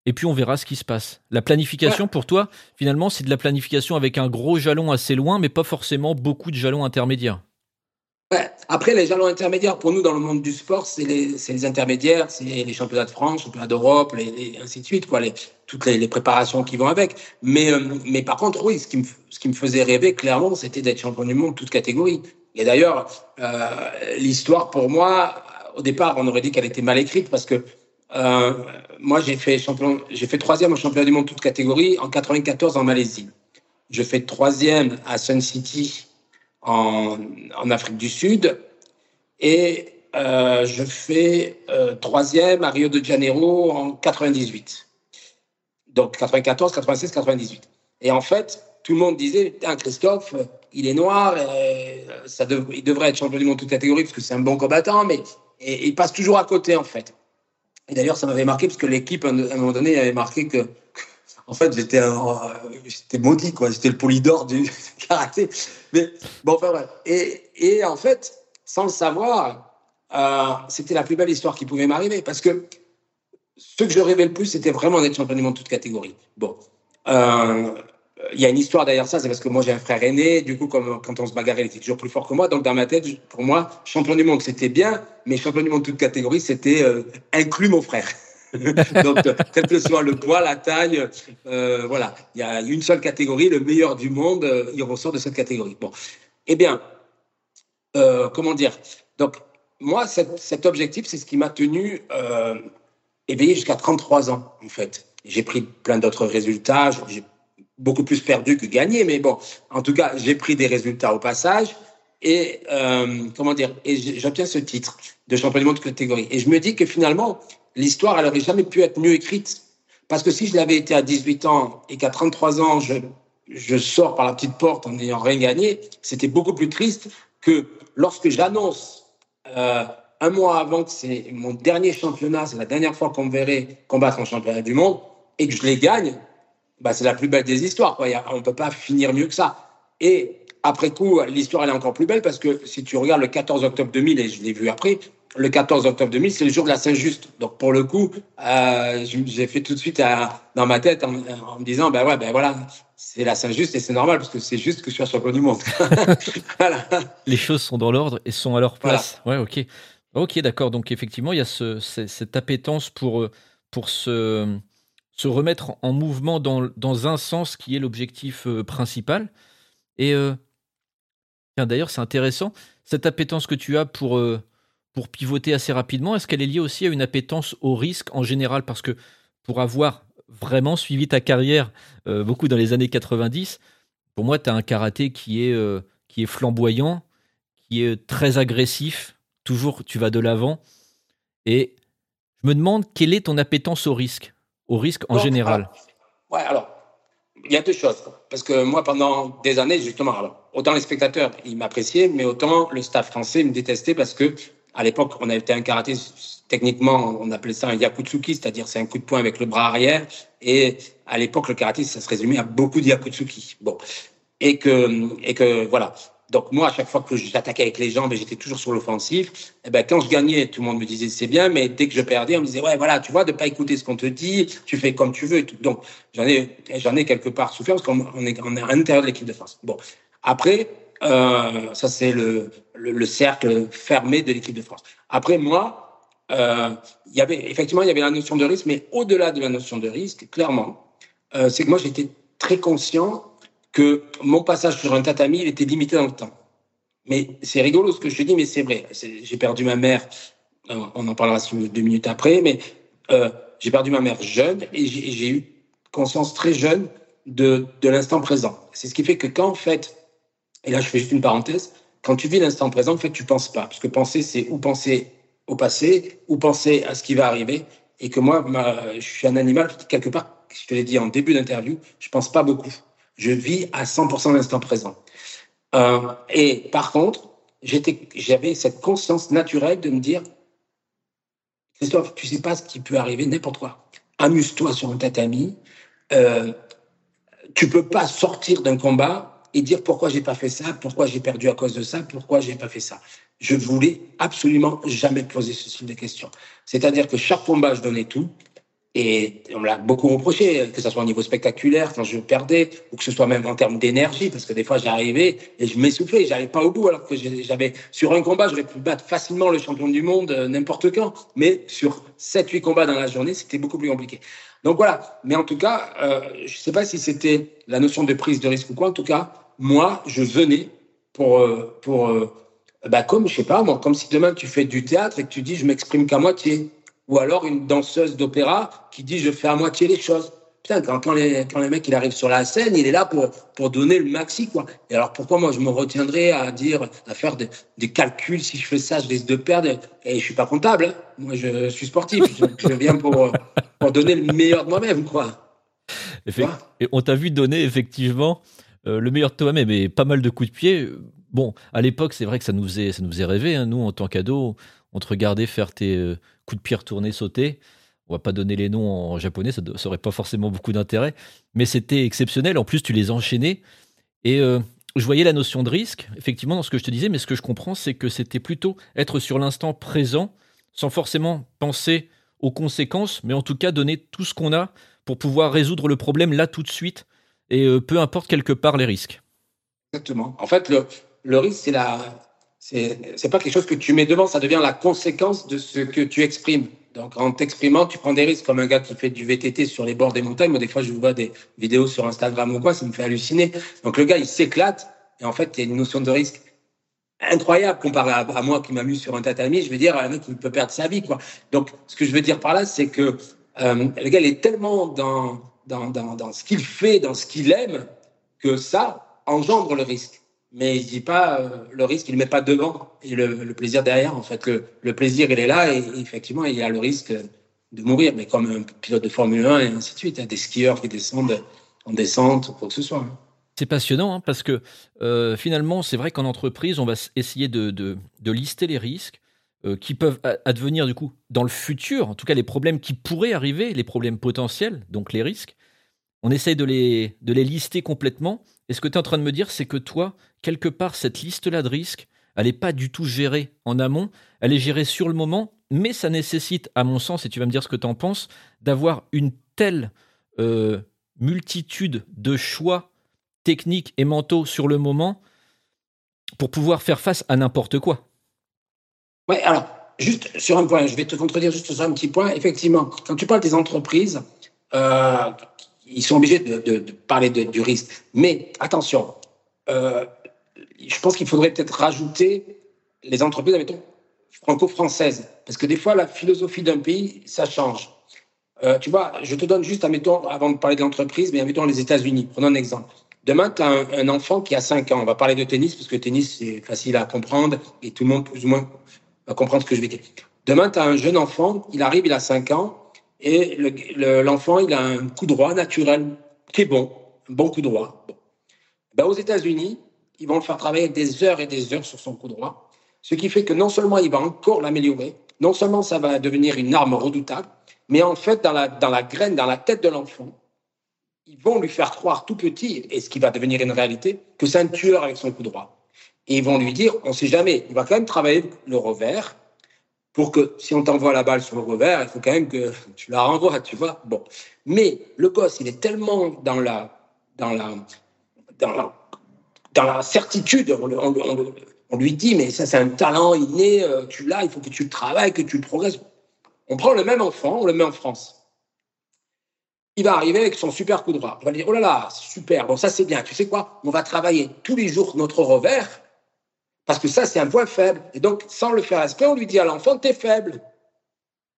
Et puis on verra ce qui se passe. La planification, pour toi, finalement, c'est de la planification avec un gros jalon assez loin, mais pas forcément beaucoup de jalons intermédiaires.
Après, les jalons intermédiaires, pour nous, dans le monde du sport, c'est les, les, intermédiaires, c'est les championnats de France, championnats d'Europe, et ainsi de suite, quoi, les, toutes les, préparations qui vont avec. Mais, euh, par contre, oui, ce qui me, faisait rêver, clairement, c'était d'être champion du monde, toute catégorie. Et d'ailleurs, euh, l'histoire, pour moi, au départ, on aurait dit qu'elle était mal écrite parce que euh, moi, j'ai fait, champion, j'ai fait troisième au championnat du monde, toute catégorie, en 94 en Malaisie. Je fais troisième à Sun City en, Afrique du Sud. Et euh, je fais euh, troisième à Rio de Janeiro en 98. Donc 94, 96, 98. Et en fait, tout le monde disait, Christophe, il est noir, euh, ça il devrait être champion du monde toute catégorie parce que c'est un bon combattant, mais il passe toujours à côté en fait. Et d'ailleurs, ça m'avait marqué parce que l'équipe, à un moment donné, avait marqué que en fait, j'étais, maudit, quoi. J'étais le polydore du karaté. Mais bon, enfin. Et, en fait, sans le savoir, euh, c'était la plus belle histoire qui pouvait m'arriver parce que ce que je rêvais le plus, c'était vraiment d'être champion du monde de toute catégorie. Bon. Euh, il y a une histoire derrière ça, c'est parce que moi j'ai un frère aîné, du coup comme, quand on se bagarrait, il était toujours plus fort que moi, donc dans ma tête, pour moi, champion du monde c'était bien, mais champion du monde de toute catégorie c'était euh, inclus mon frère. Donc, quel que soit le poids, la taille, euh, voilà, il y a une seule catégorie, le meilleur du monde, euh, il ressort de cette catégorie. Bon, eh bien, euh, comment dire? Donc, moi, cet, objectif, c'est ce qui m'a tenu éveillé jusqu'à 33 ans, en fait. J'ai pris plein d'autres résultats, j'ai beaucoup plus perdu que gagné, mais bon, en tout cas, j'ai pris des résultats au passage et euh, comment dire, et j'obtiens ce titre de champion du monde de catégorie. Et je me dis que finalement, l'histoire, elle aurait jamais pu être mieux écrite. Parce que si je l'avais été à 18 ans et qu'à 33 ans, je, je sors par la petite porte en n'ayant rien gagné, c'était beaucoup plus triste que lorsque j'annonce euh, un mois avant que c'est mon dernier championnat, c'est la dernière fois qu'on me verrait combattre en championnat du monde, et que je les gagne, bah, c'est la plus belle des histoires. On ne peut pas finir mieux que ça. Et après coup, l'histoire elle est encore plus belle parce que si tu regardes le 14 octobre 2000, et je l'ai vu après, le 14 octobre 2000, c'est le jour de la Saint-Just. Donc pour le coup, euh, j'ai fait tout de suite dans ma tête en, me disant, ben ouais, ben voilà, c'est la Saint-Just et c'est normal parce que c'est juste que je suis champion du monde.
voilà. Les choses sont dans l'ordre et sont à leur place. Ouais, ok. Ok, d'accord. Donc effectivement, il y a ce, cette appétence pour, pour se, se remettre en mouvement dans, dans un sens qui est l'objectif euh, principal. Et euh, d'ailleurs, c'est intéressant, cette appétence que tu as pour, euh, pour pivoter assez rapidement, est-ce qu'elle est liée aussi à une appétence au risque en général? Parce que pour avoir vraiment suivi ta carrière beaucoup dans les années 90, pour moi, tu as un karaté qui est, qui est flamboyant, qui est très agressif, toujours tu vas de l'avant. Et je me demande quelle est ton appétence au risque, au risque en général?
ouais, alors, il y a deux choses. Parce que moi, pendant des années, justement, alors, autant les spectateurs, ils m'appréciaient, mais autant le staff français me détestait parce que, à l'époque, on avait été un karaté, techniquement, on appelait ça un yakutsuki, c'est-à-dire c'est un coup de poing avec le bras arrière. Et à l'époque, le karaté, ça se résumait à beaucoup de yakutsuki. Bon. Et que, et que, voilà. Donc moi, à chaque fois que j'attaquais avec les jambes, j'étais toujours sur l'offensive. Et eh ben quand je gagnais, tout le monde me disait c'est bien, mais dès que je perdais, on me disait ouais voilà, tu vois, de pas écouter ce qu'on te dit, tu fais comme tu veux. Et tout. Donc j'en ai j'en ai quelque part souffert parce qu'on est on est à l'intérieur de l'équipe de France. Bon après euh, ça c'est le, le, cercle fermé de l'équipe de France. Après moi, euh, y avait effectivement il y avait la notion de risque, mais au-delà de la notion de risque, clairement, euh, c'est que moi j'étais très conscient que mon passage sur un tatami, était limité dans le temps. Mais c'est rigolo ce que je dis, mais c'est vrai. J'ai perdu ma mère, euh, on en parlera deux minutes après, mais j'ai perdu ma mère jeune et j'ai eu conscience très jeune de l'instant présent. C'est ce qui fait que quand, en fait, et là je fais juste une parenthèse, quand tu vis l'instant présent, en fait, tu penses pas. Parce que penser, c'est ou penser au passé, ou penser à ce qui va arriver. Et que moi, je suis un animal, quelque part, je te l'ai dit en début d'interview, je pense pas beaucoup. Je vis à 100% l'instant présent. Euh, et par contre, j'avais cette conscience naturelle de me dire, Christophe, tu sais pas ce qui peut arriver n'importe quoi. Amuse-toi sur un tatami. Euh, tu peux pas sortir d'un combat et dire pourquoi j'ai pas fait ça, pourquoi j'ai perdu à cause de ça, pourquoi j'ai pas fait ça. Je voulais absolument jamais poser ce type de questions. C'est-à-dire que chaque combat, je donnais tout. Et on me l'a beaucoup reproché, que ce soit au niveau spectaculaire, quand je perdais, ou que ce soit même en termes d'énergie, parce que des fois j'arrivais et je m'essoufflais, j'arrivais pas au bout, alors que j'avais, sur un combat, j'aurais pu battre facilement le champion du monde euh, n'importe quand, mais sur 7-8 combats dans la journée, c'était beaucoup plus compliqué. Donc voilà, mais en tout cas, euh, je sais pas si c'était la notion de prise de risque ou quoi, en tout cas, moi, je venais pour, euh, pour euh, bah comme, je sais pas, moi, comme si demain tu fais du théâtre et que tu dis, je m'exprime qu'à moitié ou alors une danseuse d'opéra qui dit je fais à moitié les choses. Putain, quand, quand, les, quand les mecs il arrive sur la scène, il est là pour, pour donner le maxi, quoi. Et alors pourquoi moi je me retiendrai à dire, à faire des, calculs, si je fais ça, je risque de perdre. Et je suis pas comptable, hein. moi je suis sportif, je, viens pour, pour donner le meilleur de moi-même, quoi.
Et on t'a vu donner effectivement euh, le meilleur de toi-même et pas mal de coups de pied. Bon, à l'époque, c'est vrai que ça nous faisait, ça nous rêver, hein. nous en tant qu'ados, on te regardait faire tes euh, coups de pied retournés, sauter. On va pas donner les noms en japonais, ça n'aurait pas forcément beaucoup d'intérêt, mais c'était exceptionnel. En plus, tu les enchaînais. Et euh, je voyais la notion de risque, effectivement, dans ce que je te disais, mais ce que je comprends, c'est que c'était plutôt être sur l'instant présent, sans forcément penser aux conséquences, mais en tout cas donner tout ce qu'on a pour pouvoir résoudre le problème là tout de suite, et euh, peu importe quelque part les risques.
Exactement. En fait, le, le risque, c'est la, c'est pas quelque chose que tu mets devant, ça devient la conséquence de ce que tu exprimes. Donc, en t'exprimant, tu prends des risques comme un gars qui fait du VTT sur les bords des montagnes. Moi, des fois, je vois des vidéos sur Instagram ou quoi, ça me fait halluciner. Donc, le gars, il s'éclate. Et en fait, il y a une notion de risque incroyable comparé à, moi qui m'amuse sur un tatami. Je veux dire, un mec qui peut perdre sa vie, quoi. Donc, ce que je veux dire par là, c'est que euh, le gars, il est tellement dans, dans, ce qu'il fait, dans ce qu'il aime, que ça engendre le risque. Mais il dit pas euh, le risque, il ne met pas devant et le, plaisir derrière. En fait, le, plaisir, il est là et, effectivement, il y a le risque de mourir, mais comme un pilote de Formule 1 et ainsi de suite, hein, des skieurs qui descendent en descente ou quoi que ce soit. Hein.
C'est passionnant hein, parce que euh, finalement, c'est vrai qu'en entreprise, on va essayer de lister les risques euh, qui peuvent advenir du coup dans le futur, en tout cas les problèmes qui pourraient arriver, les problèmes potentiels, donc les risques. On essaye de les, de les lister complètement. Et ce que tu es en train de me dire, c'est que toi, quelque part, cette liste-là de risques, elle n'est pas du tout gérée en amont, elle est gérée sur le moment, mais ça nécessite, à mon sens, et tu vas me dire ce que tu en penses, d'avoir une telle euh, multitude de choix techniques et mentaux sur le moment pour pouvoir faire face à n'importe quoi.
Alors, juste sur un point, je vais te contredire juste sur un petit point. Effectivement, quand tu parles des entreprises, euh, ils sont obligés de parler de, du risque. Mais attention, euh, je pense qu'il faudrait peut-être rajouter les entreprises, admettons, franco-françaises. Parce que des fois, la philosophie d'un pays, ça change. Euh, tu vois, je te donne juste, admettons, avant de parler de l'entreprise, mais admettons les États-Unis. Prenons un exemple. Demain, tu as un, un, enfant qui a 5 ans. On va parler de tennis, parce que le tennis, c'est facile à comprendre et tout le monde, plus ou moins, va comprendre ce que je vais dire. Demain, tu as un jeune enfant, il arrive, il a 5 ans, et l'enfant, le, il a un coup droit naturel qui est bon, un bon coup droit. Ben, aux États-Unis, ils vont le faire travailler des heures et des heures sur son coup droit, ce qui fait que non seulement il va encore l'améliorer, non seulement ça va devenir une arme redoutable, mais en fait, dans la, dans la graine, dans la tête de l'enfant, ils vont lui faire croire tout petit, et ce qui va devenir une réalité, que c'est un tueur avec son coup droit. Et ils vont lui dire, on ne sait jamais, il va quand même travailler le revers, pour que si on t'envoie la balle sur le revers, il faut quand même que tu la renvoies, tu vois. Bon. Mais le gosse, il est tellement dans la, dans la, dans la, certitude, on, lui dit, mais ça c'est un talent inné, euh, tu l'as, il faut que tu le travailles, que tu progresses. On prend le même enfant, on le met en France. Il va arriver avec son super coup droit. On va dire, oh là là, super, bon ça c'est bien, tu sais quoi, on va travailler tous les jours notre revers parce que ça, c'est un point faible. Et donc, sans le faire exprès, on lui dit à l'enfant, t'es faible.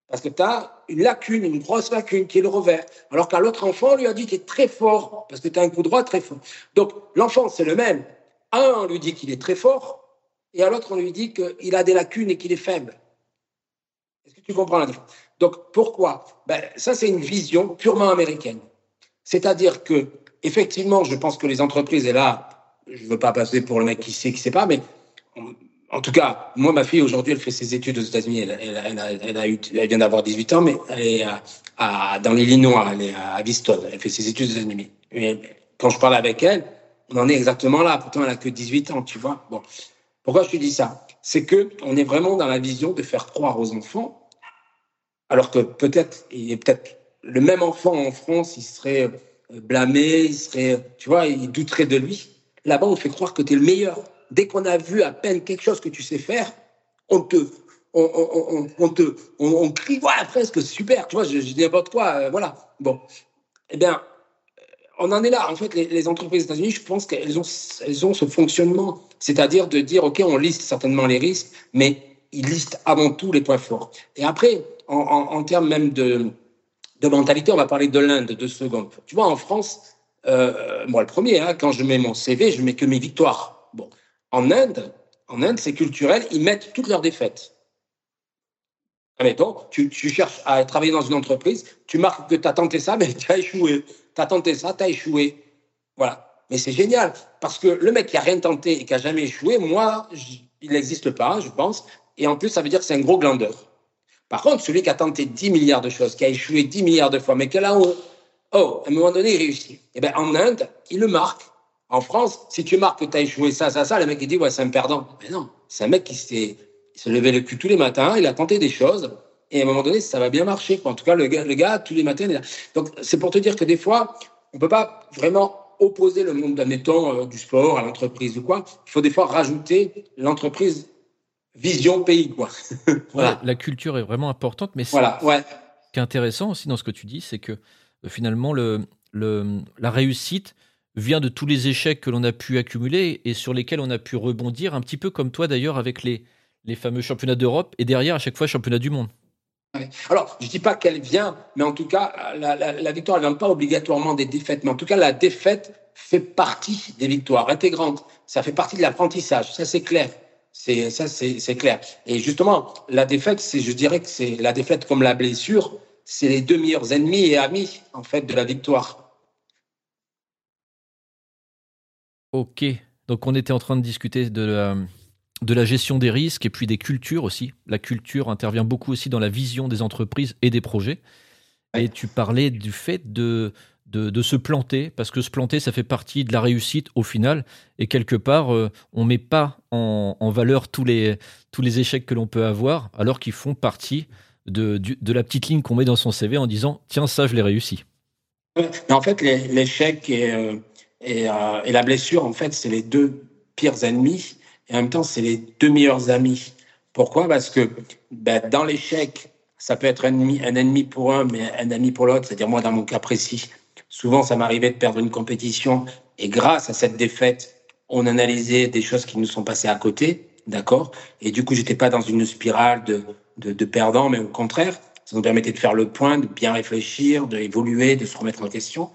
Parce que tu as une lacune, une grosse lacune qui est le revers. Alors qu'à l'autre enfant, on lui a dit est très fort, parce que tu as un coup droit très fort. Donc, l'enfant, c'est le même. un, on lui dit qu'il est très fort, et à l'autre, on lui dit qu'il a des lacunes et qu'il est faible. Est-ce que tu comprends la différence? Donc, pourquoi? Ben, Ça, c'est une vision purement américaine. C'est-à-dire que, effectivement, je pense que les entreprises, et là, je ne veux pas passer pour le mec qui sait, qui ne sait pas, mais en tout cas, moi, ma fille, aujourd'hui, elle fait ses études aux États-Unis. Elle, vient d'avoir 18 ans, mais elle est à, à, dans l'Illinois, elle est à Viston. Elle fait ses études aux États-Unis. Quand je parle avec elle, on en est exactement là. Pourtant, elle a que 18 ans, tu vois. Bon. Pourquoi je te dis ça? C'est que on est vraiment dans la vision de faire croire aux enfants, alors que peut-être, il est peut-être le même enfant en France, il serait blâmé, il serait, tu vois, il douterait de lui. Là-bas, on fait croire que tu es le meilleur dès qu'on a vu à peine quelque chose que tu sais faire, on te, on, on, on, te, on, crie, voilà, presque super, tu vois, je, je dis n'importe quoi, euh, voilà. Bon, eh bien, on en est là. En fait, les, entreprises des États-Unis, je pense qu'elles ont, elles ont ce fonctionnement, c'est-à-dire de dire, OK, on liste certainement les risques, mais ils listent avant tout les points forts. Et après, en termes même de, de mentalité, on va parler de l'Inde, deux secondes. Tu vois, en France, euh, moi le premier, hein, quand je mets mon CV, je mets que mes victoires. En Inde, en Inde, c'est culturel, ils mettent toutes leurs défaites. Admettons, tu, tu cherches à travailler dans une entreprise, tu marques que tu as tenté ça, mais tu as échoué. Tu as tenté ça, tu as échoué. Voilà. Mais c'est génial, parce que le mec qui a rien tenté et qui a jamais échoué, moi, il n'existe pas, je pense. Et en plus, ça veut dire que c'est un gros glandeur. Par contre, celui qui a tenté 10 milliards de choses, qui a échoué 10 milliards de fois, mais que là, oh, à un moment donné, il réussit. Eh bien, en Inde, il le marque. En France, si tu marques que tu as échoué ça, ça, ça, le mec il dit ouais, c'est un perdant. Mais non, c'est un mec qui s'est se levait le cul tous les matins, il a tenté des choses, et à un moment donné, ça va bien marcher. En tout cas, le gars, le gars tous les matins, il est là. Donc, c'est pour te dire que des fois, on peut pas vraiment opposer le monde, admettons, euh, du sport à l'entreprise ou quoi. Il faut des fois rajouter l'entreprise vision pays, quoi.
voilà. la culture est vraiment importante, mais
voilà, ouais.
ce qui est intéressant aussi dans ce que tu dis, c'est que euh, finalement, le, le, la réussite, vient de tous les échecs que l'on a pu accumuler et sur lesquels on a pu rebondir, un petit peu comme toi d'ailleurs avec les, les fameux championnats d'Europe et derrière à chaque fois championnat du monde.
Alors, je ne dis pas qu'elle vient, mais en tout cas, la, la victoire ne vient pas obligatoirement des défaites. Mais en tout cas, la défaite fait partie des victoires intégrantes. Ça fait partie de l'apprentissage. Ça, c'est clair. C'est ça, c'est clair. Et justement, la défaite, c'est, je dirais que c'est la défaite comme la blessure, c'est les deux meilleurs ennemis et amis en fait de la victoire.
Ok. Donc on était en train de discuter de la, de la gestion des risques et puis des cultures aussi. La culture intervient beaucoup aussi dans la vision des entreprises et des projets. Et tu parlais du fait de, de, se planter, parce que se planter, ça fait partie de la réussite au final. Et quelque part, euh, on ne met pas en, valeur tous les, tous les échecs que l'on peut avoir, alors qu'ils font partie de, de la petite ligne qu'on met dans son CV en disant Tiens, ça, je l'ai réussi.
en fait, l'échec et, euh, euh, et, la blessure, en fait, c'est les deux pires ennemis. Et en même temps, c'est les deux meilleurs amis. Pourquoi? Parce que ben, dans l'échec, ça peut être un ennemi, un ennemi pour un, mais un ami pour l'autre. C'est-à-dire, moi, dans mon cas précis, souvent, ça m'arrivait de perdre une compétition. Et grâce à cette défaite, on analysait des choses qui nous sont passées à côté. D'accord? Et du coup, j'étais pas dans une spirale de, de, de perdant, mais au contraire, ça nous permettait de faire le point, de bien réfléchir, d'évoluer, de se remettre en question.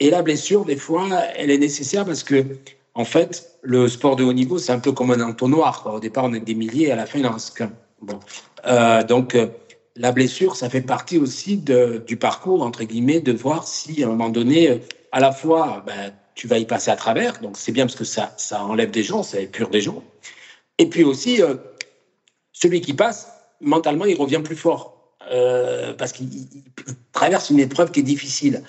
Et la blessure, des fois, elle est nécessaire parce que, en fait, le sport de haut niveau, c'est un peu comme un entonnoir. Au départ, on est des milliers, à la fin, il en reste qu'un. Euh, donc, euh, la blessure, ça fait partie aussi du parcours, entre guillemets, de voir si, à un moment donné, euh, à la fois, ben, tu vas y passer à travers. Donc, c'est bien parce que ça, ça enlève des gens, ça épure des gens. Et puis aussi, celui qui passe, mentalement, il revient plus fort. Parce qu'il traverse une épreuve qui est difficile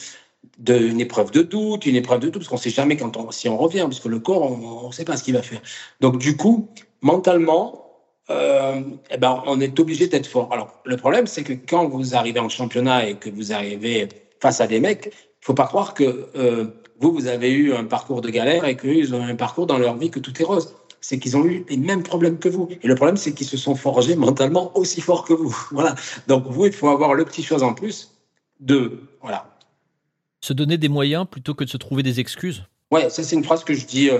de, une épreuve de doute, une épreuve de doute, parce qu'on ne sait jamais quand on, si on revient, parce que le corps, on ne sait pas ce qu'il va faire. Donc, du coup, mentalement, euh, eh ben, on est obligé d'être fort. Alors, le problème, c'est que quand vous arrivez en championnat et que vous arrivez face à des mecs, il faut pas croire que euh, vous, vous avez eu un parcours de galère et qu'ils ont un parcours dans leur vie que tout est rose. C'est qu'ils ont eu les mêmes problèmes que vous. Et le problème, c'est qu'ils se sont forgés mentalement aussi fort que vous. Voilà. Donc, vous, il faut avoir le petit chose en plus de, voilà,
se donner des moyens plutôt que de se trouver des excuses
Ouais, ça c'est une phrase que je dis. Euh,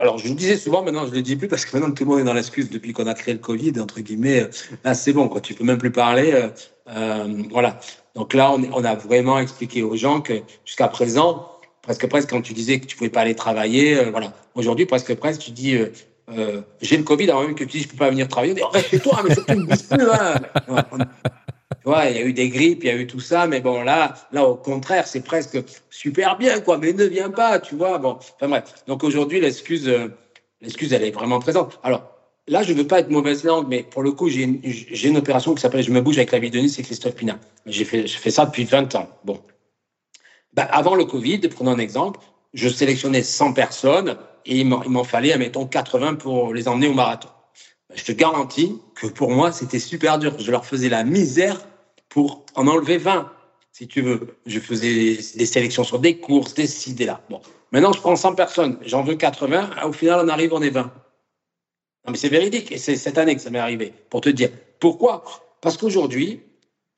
alors je le disais souvent, maintenant je ne le dis plus parce que maintenant tout le monde est dans l'excuse depuis qu'on a créé le Covid, entre guillemets. Euh, là c'est bon, quoi, tu peux même plus parler. Euh, voilà. Donc là, on, a vraiment expliqué aux gens que jusqu'à présent, presque presque quand tu disais que tu pouvais pas aller travailler, voilà. Aujourd'hui, presque presque, tu dis. j'ai le Covid, avant même que tu dis je peux pas venir travailler, on dit reste chez toi, mais surtout ne bouge plus. Hein il y a eu des grippes, il y a eu tout ça, mais bon, là, là, au contraire, c'est presque super bien, quoi. Mais ne viens pas, tu vois. Bon, enfin bref. Donc aujourd'hui, l'excuse, euh, l'excuse, elle est vraiment présente. Alors là, je veux pas être mauvaise langue, mais pour le coup, j'ai une, opération qui s'appelle Je me bouge avec la vie de Nice et Christophe Pina. J'ai fait, je fais ça depuis 20 ans. Bon. Ben, avant le Covid, prenons un exemple, je sélectionnais 100 personnes et il m'en fallait, admettons, 80 pour les emmener au marathon. Ben, je te garantis que pour moi, c'était super dur. Je leur faisais la misère pour en enlever 20, si tu veux. Je faisais des sélections sur des courses, des ci, des là. Bon. Maintenant, je prends 100 personnes, j'en veux 80, au final, on arrive, on est 20. Non, mais c'est véridique, et c'est cette année que ça m'est arrivé, pour te dire. Pourquoi? Parce qu'aujourd'hui,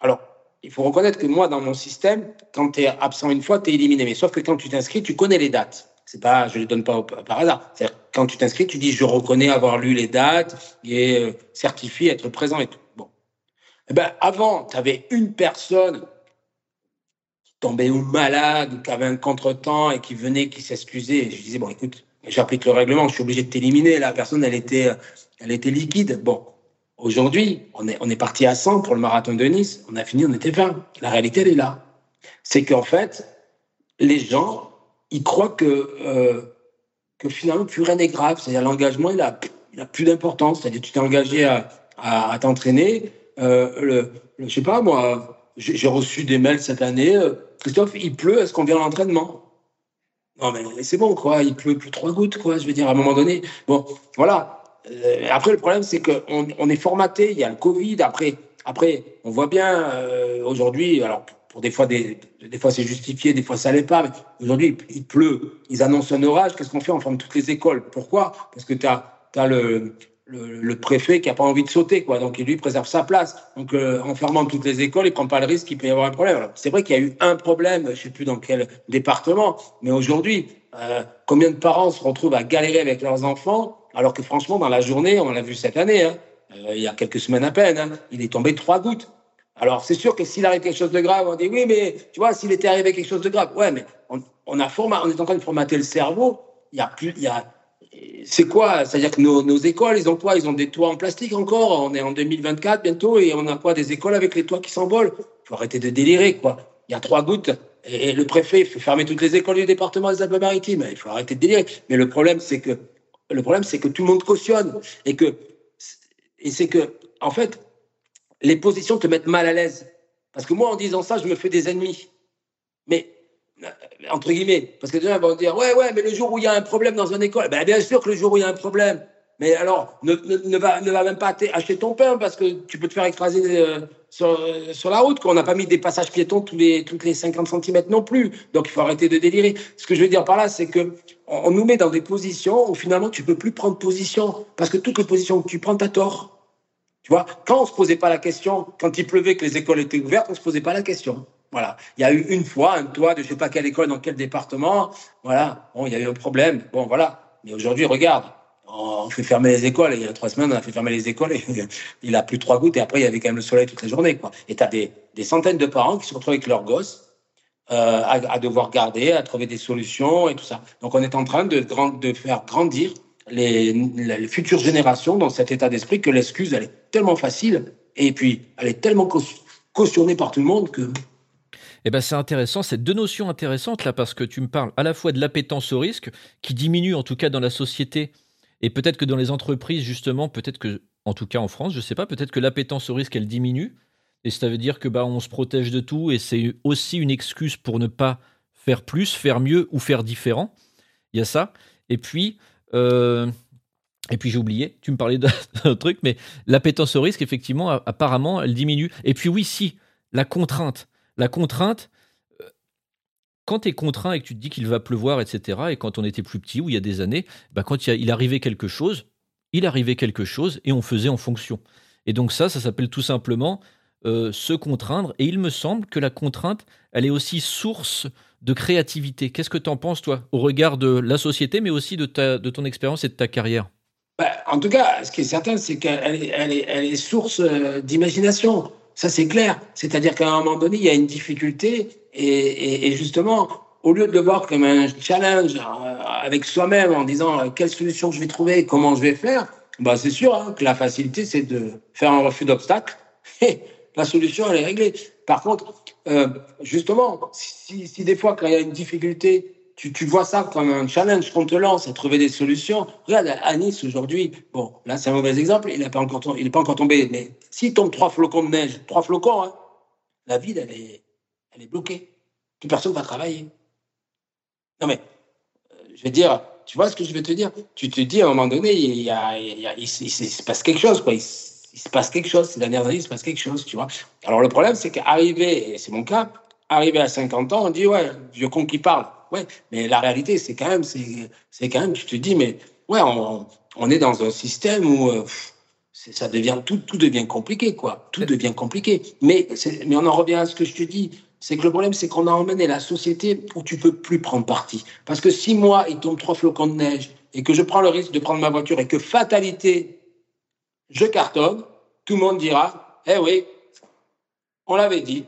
alors, il faut reconnaître que moi, dans mon système, quand tu es absent une fois, tu es éliminé. Mais sauf que quand tu t'inscris, tu connais les dates. C'est pas, je les donne pas par hasard. cest quand tu t'inscris, tu dis, je reconnais avoir lu les dates et euh, certifié être présent et tout. Eh ben, avant, tu avais une personne qui tombait ou malade, qui avait un contretemps et qui venait, qui s'excusait. Je disais, bon, écoute, j'applique le règlement, je suis obligé de t'éliminer. La personne, elle était, elle était liquide. Bon. Aujourd'hui, on est, on est parti à 100 pour le marathon de Nice. On a fini, on était 20. La réalité, elle est là. C'est qu'en fait, les gens, ils croient que, euh, que finalement, plus rien n'est grave. C'est-à-dire, l'engagement, il a, il a plus d'importance. C'est-à-dire, tu t'es engagé à, à t'entraîner euh, le, je sais pas moi, j'ai reçu des mails cette année. Euh, Christophe, il pleut, est-ce qu'on vient à l'entraînement? Non mais c'est bon quoi, il pleut plus trois gouttes quoi. Je veux dire à un moment donné. Bon, voilà. Euh, après le problème c'est qu'on on est formaté. Il y a le Covid. Après, après, on voit bien aujourd'hui. Alors pour des fois des, des fois c'est justifié, des fois ça l'est pas. Aujourd'hui il pleut, ils annoncent un orage. Qu'est-ce qu'on fait? On ferme toutes les écoles. Pourquoi? Parce que tu as, as le le, préfet qui a pas envie de sauter, quoi. Donc, il lui préserve sa place. Donc, euh, en fermant toutes les écoles, il prend pas le risque qu'il peut y avoir un problème. C'est vrai qu'il y a eu un problème, je sais plus dans quel département, mais aujourd'hui, euh, combien de parents se retrouvent à galérer avec leurs enfants, alors que franchement, dans la journée, on l'a vu cette année, hein, euh, il y a quelques semaines à peine, hein, il est tombé trois gouttes. Alors, c'est sûr que s'il arrive quelque chose de grave, on dit oui, mais tu vois, s'il était arrivé quelque chose de grave, ouais, mais on, on a on est en train de formater le cerveau. Il y a plus, il y a, c'est quoi? C'est-à-dire que nos, écoles, ils ont quoi? Ils ont des toits en plastique encore? On est en 2024 bientôt et on a quoi? Des écoles avec les toits qui s'envolent. Il faut arrêter de délirer, quoi. Il y a trois gouttes et, le préfet fait fermer toutes les écoles du département des Alpes-Maritimes. Il faut arrêter de délirer. Mais le problème, c'est que le problème, c'est que tout le monde cautionne et que et c'est que en fait, les positions te mettent mal à l'aise. Parce que moi, en disant ça, je me fais des ennemis. Mais, entre guillemets, parce que les gens vont dire Ouais, ouais, mais le jour où il y a un problème dans une école, ben, bien sûr que le jour où il y a un problème. Mais alors, ne, ne, va, ne même pas acheter ton pain parce que tu peux te faire écraser euh, sur, euh, sur, la route. Qu'on n'a pas mis des passages piétons tous les, toutes les 50 cm non plus. Donc, il faut arrêter de délirer. Ce que je veux dire par là, c'est que on, nous met dans des positions où finalement, tu peux plus prendre position. Parce que toutes les positions que tu prends, tu as tort. Tu vois, quand on se posait pas la question, quand il pleuvait, que les écoles étaient ouvertes, on se posait pas la question. Voilà. Il y a eu une fois un toit de je sais pas quelle école, dans quel département. Voilà. Bon, il y avait un problème. Bon, voilà. Mais aujourd'hui, regarde. On fait fermer les écoles. il y a trois semaines, on a fait fermer les écoles et il a plus trois gouttes. Et après, il y avait quand même le soleil toute la journée, quoi. Et tu as des, des, centaines de parents qui se retrouvent avec leurs gosses euh, à, à, devoir garder, à trouver des solutions et tout ça. Donc, on est en train de, de faire grandir les, les, futures générations dans cet état d'esprit que l'excuse, elle est tellement facile et puis elle est tellement cautionnée par tout le monde que.
Eh ben c'est intéressant, c'est deux notions intéressantes là parce que tu me parles à la fois de l'appétence au risque qui diminue en tout cas dans la société et peut-être que dans les entreprises justement, peut-être que en tout cas en France, je sais pas, peut-être que l'appétence au risque elle diminue et ça veut dire que bah on se protège de tout et c'est aussi une excuse pour ne pas faire plus, faire mieux ou faire différent. Il y a ça. Et puis euh, et puis j'ai oublié, tu me parlais d'un truc, mais l'appétence au risque, effectivement, apparemment, elle diminue. Et puis oui, si, la contrainte. La contrainte, euh, quand tu es contraint et que tu te dis qu'il va pleuvoir, etc., et quand on était plus petit, ou il y a des années, bah quand il, arrivait quelque chose, il arrivait quelque chose et on faisait en fonction. Et donc ça, ça s'appelle tout simplement euh, se contraindre. Et il me semble que la contrainte, elle est aussi source de créativité. Qu'est-ce que tu en penses, toi, au regard de la société, mais aussi de, ta, de ton expérience et de ta carrière?
Bah, En tout cas, ce qui est certain, c'est qu'elle est, source euh, d'imagination. Ça, c'est clair. C'est-à-dire qu'à un moment donné, il y a une difficulté et, et, justement, au lieu de le voir comme un challenge euh, avec soi-même en disant euh, quelle solution je vais trouver, comment je vais faire, bah, c'est sûr hein, que la facilité, c'est de faire un refus d'obstacle et la solution, elle est réglée. Par contre, euh, justement, si, si, des fois, quand il y a une difficulté, tu, vois ça comme un challenge qu'on te lance à trouver des solutions. Regarde, à Nice aujourd'hui, bon, là c'est un mauvais exemple, il n'est pas, encore, il pas encore tombé, mais s'il tombe trois flocons de neige, trois flocons, hein, la ville, elle est, elle est bloquée. Plus personne ne va travailler. Non mais, euh, je vais dire, tu vois ce que je veux te dire? Tu te dis à un moment donné, il, y a, il, se passe quelque chose, quoi il se passe quelque chose, ces dernières années, il se passe quelque chose, tu vois. Alors le problème, c'est qu'arriver, et c'est mon cas, arriver à 50 ans, on dit, ouais, vieux con qui parle. Ouais, mais la réalité, c'est quand même, c'est quand même, tu te dis, mais ouais, on, on est dans un système où euh, ça devient, tout, tout devient compliqué, quoi. Tout devient compliqué. Mais, mais on en revient à ce que je te dis. C'est que le problème, c'est qu'on a emmené la société où tu peux plus prendre parti. Parce que si moi, il tombe trois flocons de neige et que je prends le risque de prendre ma voiture et que fatalité, je cartonne, tout le monde dira, eh oui, on l'avait dit.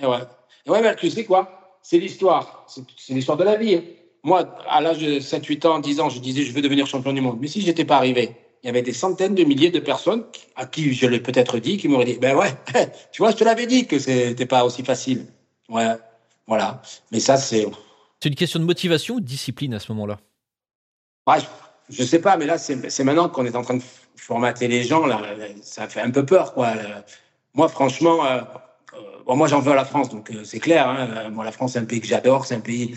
Eh ouais. Eh ouais, mais tu sais quoi? C'est l'histoire. C'est l'histoire de la vie. Moi, à l'âge de 7, 8 ans, 10 ans, je disais, je veux devenir champion du monde. Mais si je n'étais pas arrivé, il y avait des centaines de milliers de personnes à qui je l'ai peut-être dit, qui m'auraient dit, ben ouais, tu vois, je te l'avais dit que c'était pas aussi facile. Ouais, voilà. Mais ça, c'est.
C'est une question de motivation ou de discipline à ce moment-là?
Ouais, je sais pas, mais là, c'est maintenant qu'on est en train de formater les gens. Là, ça fait un peu peur, quoi. Moi, franchement, euh, bon, moi, j'en veux à la France, donc euh, c'est clair. Hein. Moi, la France, c'est un pays que j'adore. C'est un pays.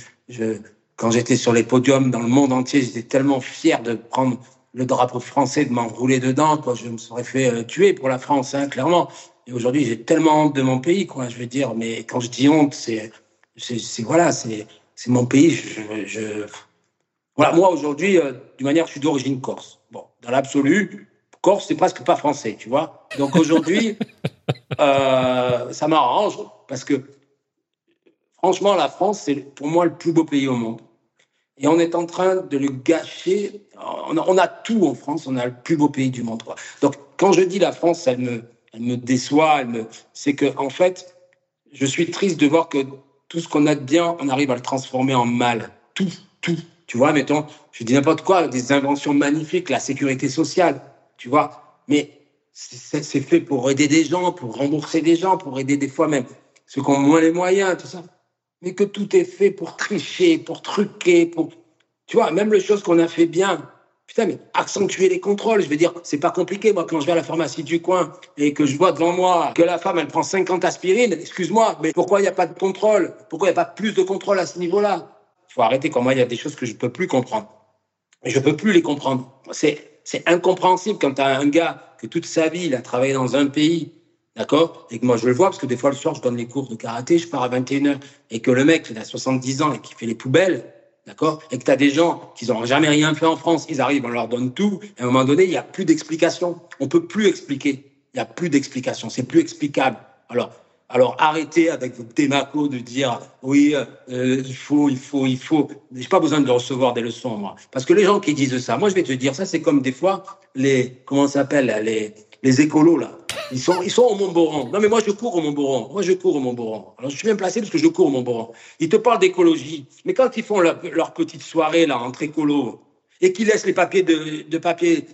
Quand j'étais sur les podiums dans le monde entier, j'étais tellement fier de prendre le drapeau français, de m'enrouler dedans. Quoi. Je me serais fait tuer pour la France, hein, clairement. Et aujourd'hui, j'ai tellement honte de mon pays, quoi. Je veux dire, mais quand je dis honte, c'est, voilà, c'est, mon pays. voilà, moi aujourd'hui, euh, d'une manière, je suis d'origine corse. Bon, dans l'absolu, corse, c'est presque pas français, tu vois. Donc aujourd'hui, euh, ça m'arrange parce que franchement, la France, c'est pour moi le plus beau pays au monde. Et on est en train de le gâcher. On a, on a, tout en France, on a le plus beau pays du monde. Quoi. Donc quand je dis la France, elle me, elle me déçoit. Elle me... C'est que, en fait, je suis triste de voir que tout ce qu'on a de bien, on arrive à le transformer en mal. Tout, tout. Tu vois, mettons, je dis n'importe quoi, des inventions magnifiques, la sécurité sociale, tu vois. Mais c'est fait pour aider des gens, pour rembourser des gens, pour aider des fois même ceux qui ont moins les moyens, tout ça. Mais que tout est fait pour tricher, pour truquer, pour. Tu vois, même les choses qu'on a fait bien. Putain, mais accentuer les contrôles, je veux dire, c'est pas compliqué. Moi, quand je vais à la pharmacie du coin et que je vois devant moi que la femme, elle prend 50 aspirines, excuse-moi, mais pourquoi il n'y a pas de contrôle? Pourquoi il n'y a pas plus de contrôle à ce niveau-là? Il faut arrêter. Comme moi, il y a des choses que je ne peux plus comprendre. Je ne peux plus les comprendre. C'est c'est incompréhensible quand tu as un gars que toute sa vie, il a travaillé dans un pays, d'accord Et que moi, je le vois, parce que des fois, le soir, je donne les cours de karaté, je pars à 21h, et que le mec, il a 70 ans et qui fait les poubelles, d'accord Et que tu as des gens qui n'ont jamais rien fait en France, ils arrivent, on leur donne tout, et à un moment donné, il n'y a plus d'explication. On peut plus expliquer. Il n'y a plus d'explication. C'est plus explicable. Alors, alors arrêtez avec votre démaco de dire oui, euh, il faut, il faut, il faut. J'ai pas besoin de recevoir des leçons moi, parce que les gens qui disent ça, moi je vais te dire ça, c'est comme des fois les comment s'appelle les les écolos là. Ils sont ils sont au Montboron. Non mais moi je cours au Montboron. Moi je cours au Montboron. Alors je suis bien placé parce que je cours au Montboron. Ils te parlent d'écologie, mais quand ils font leur, petite soirée là entre écolos et qu'ils laissent les papiers de, de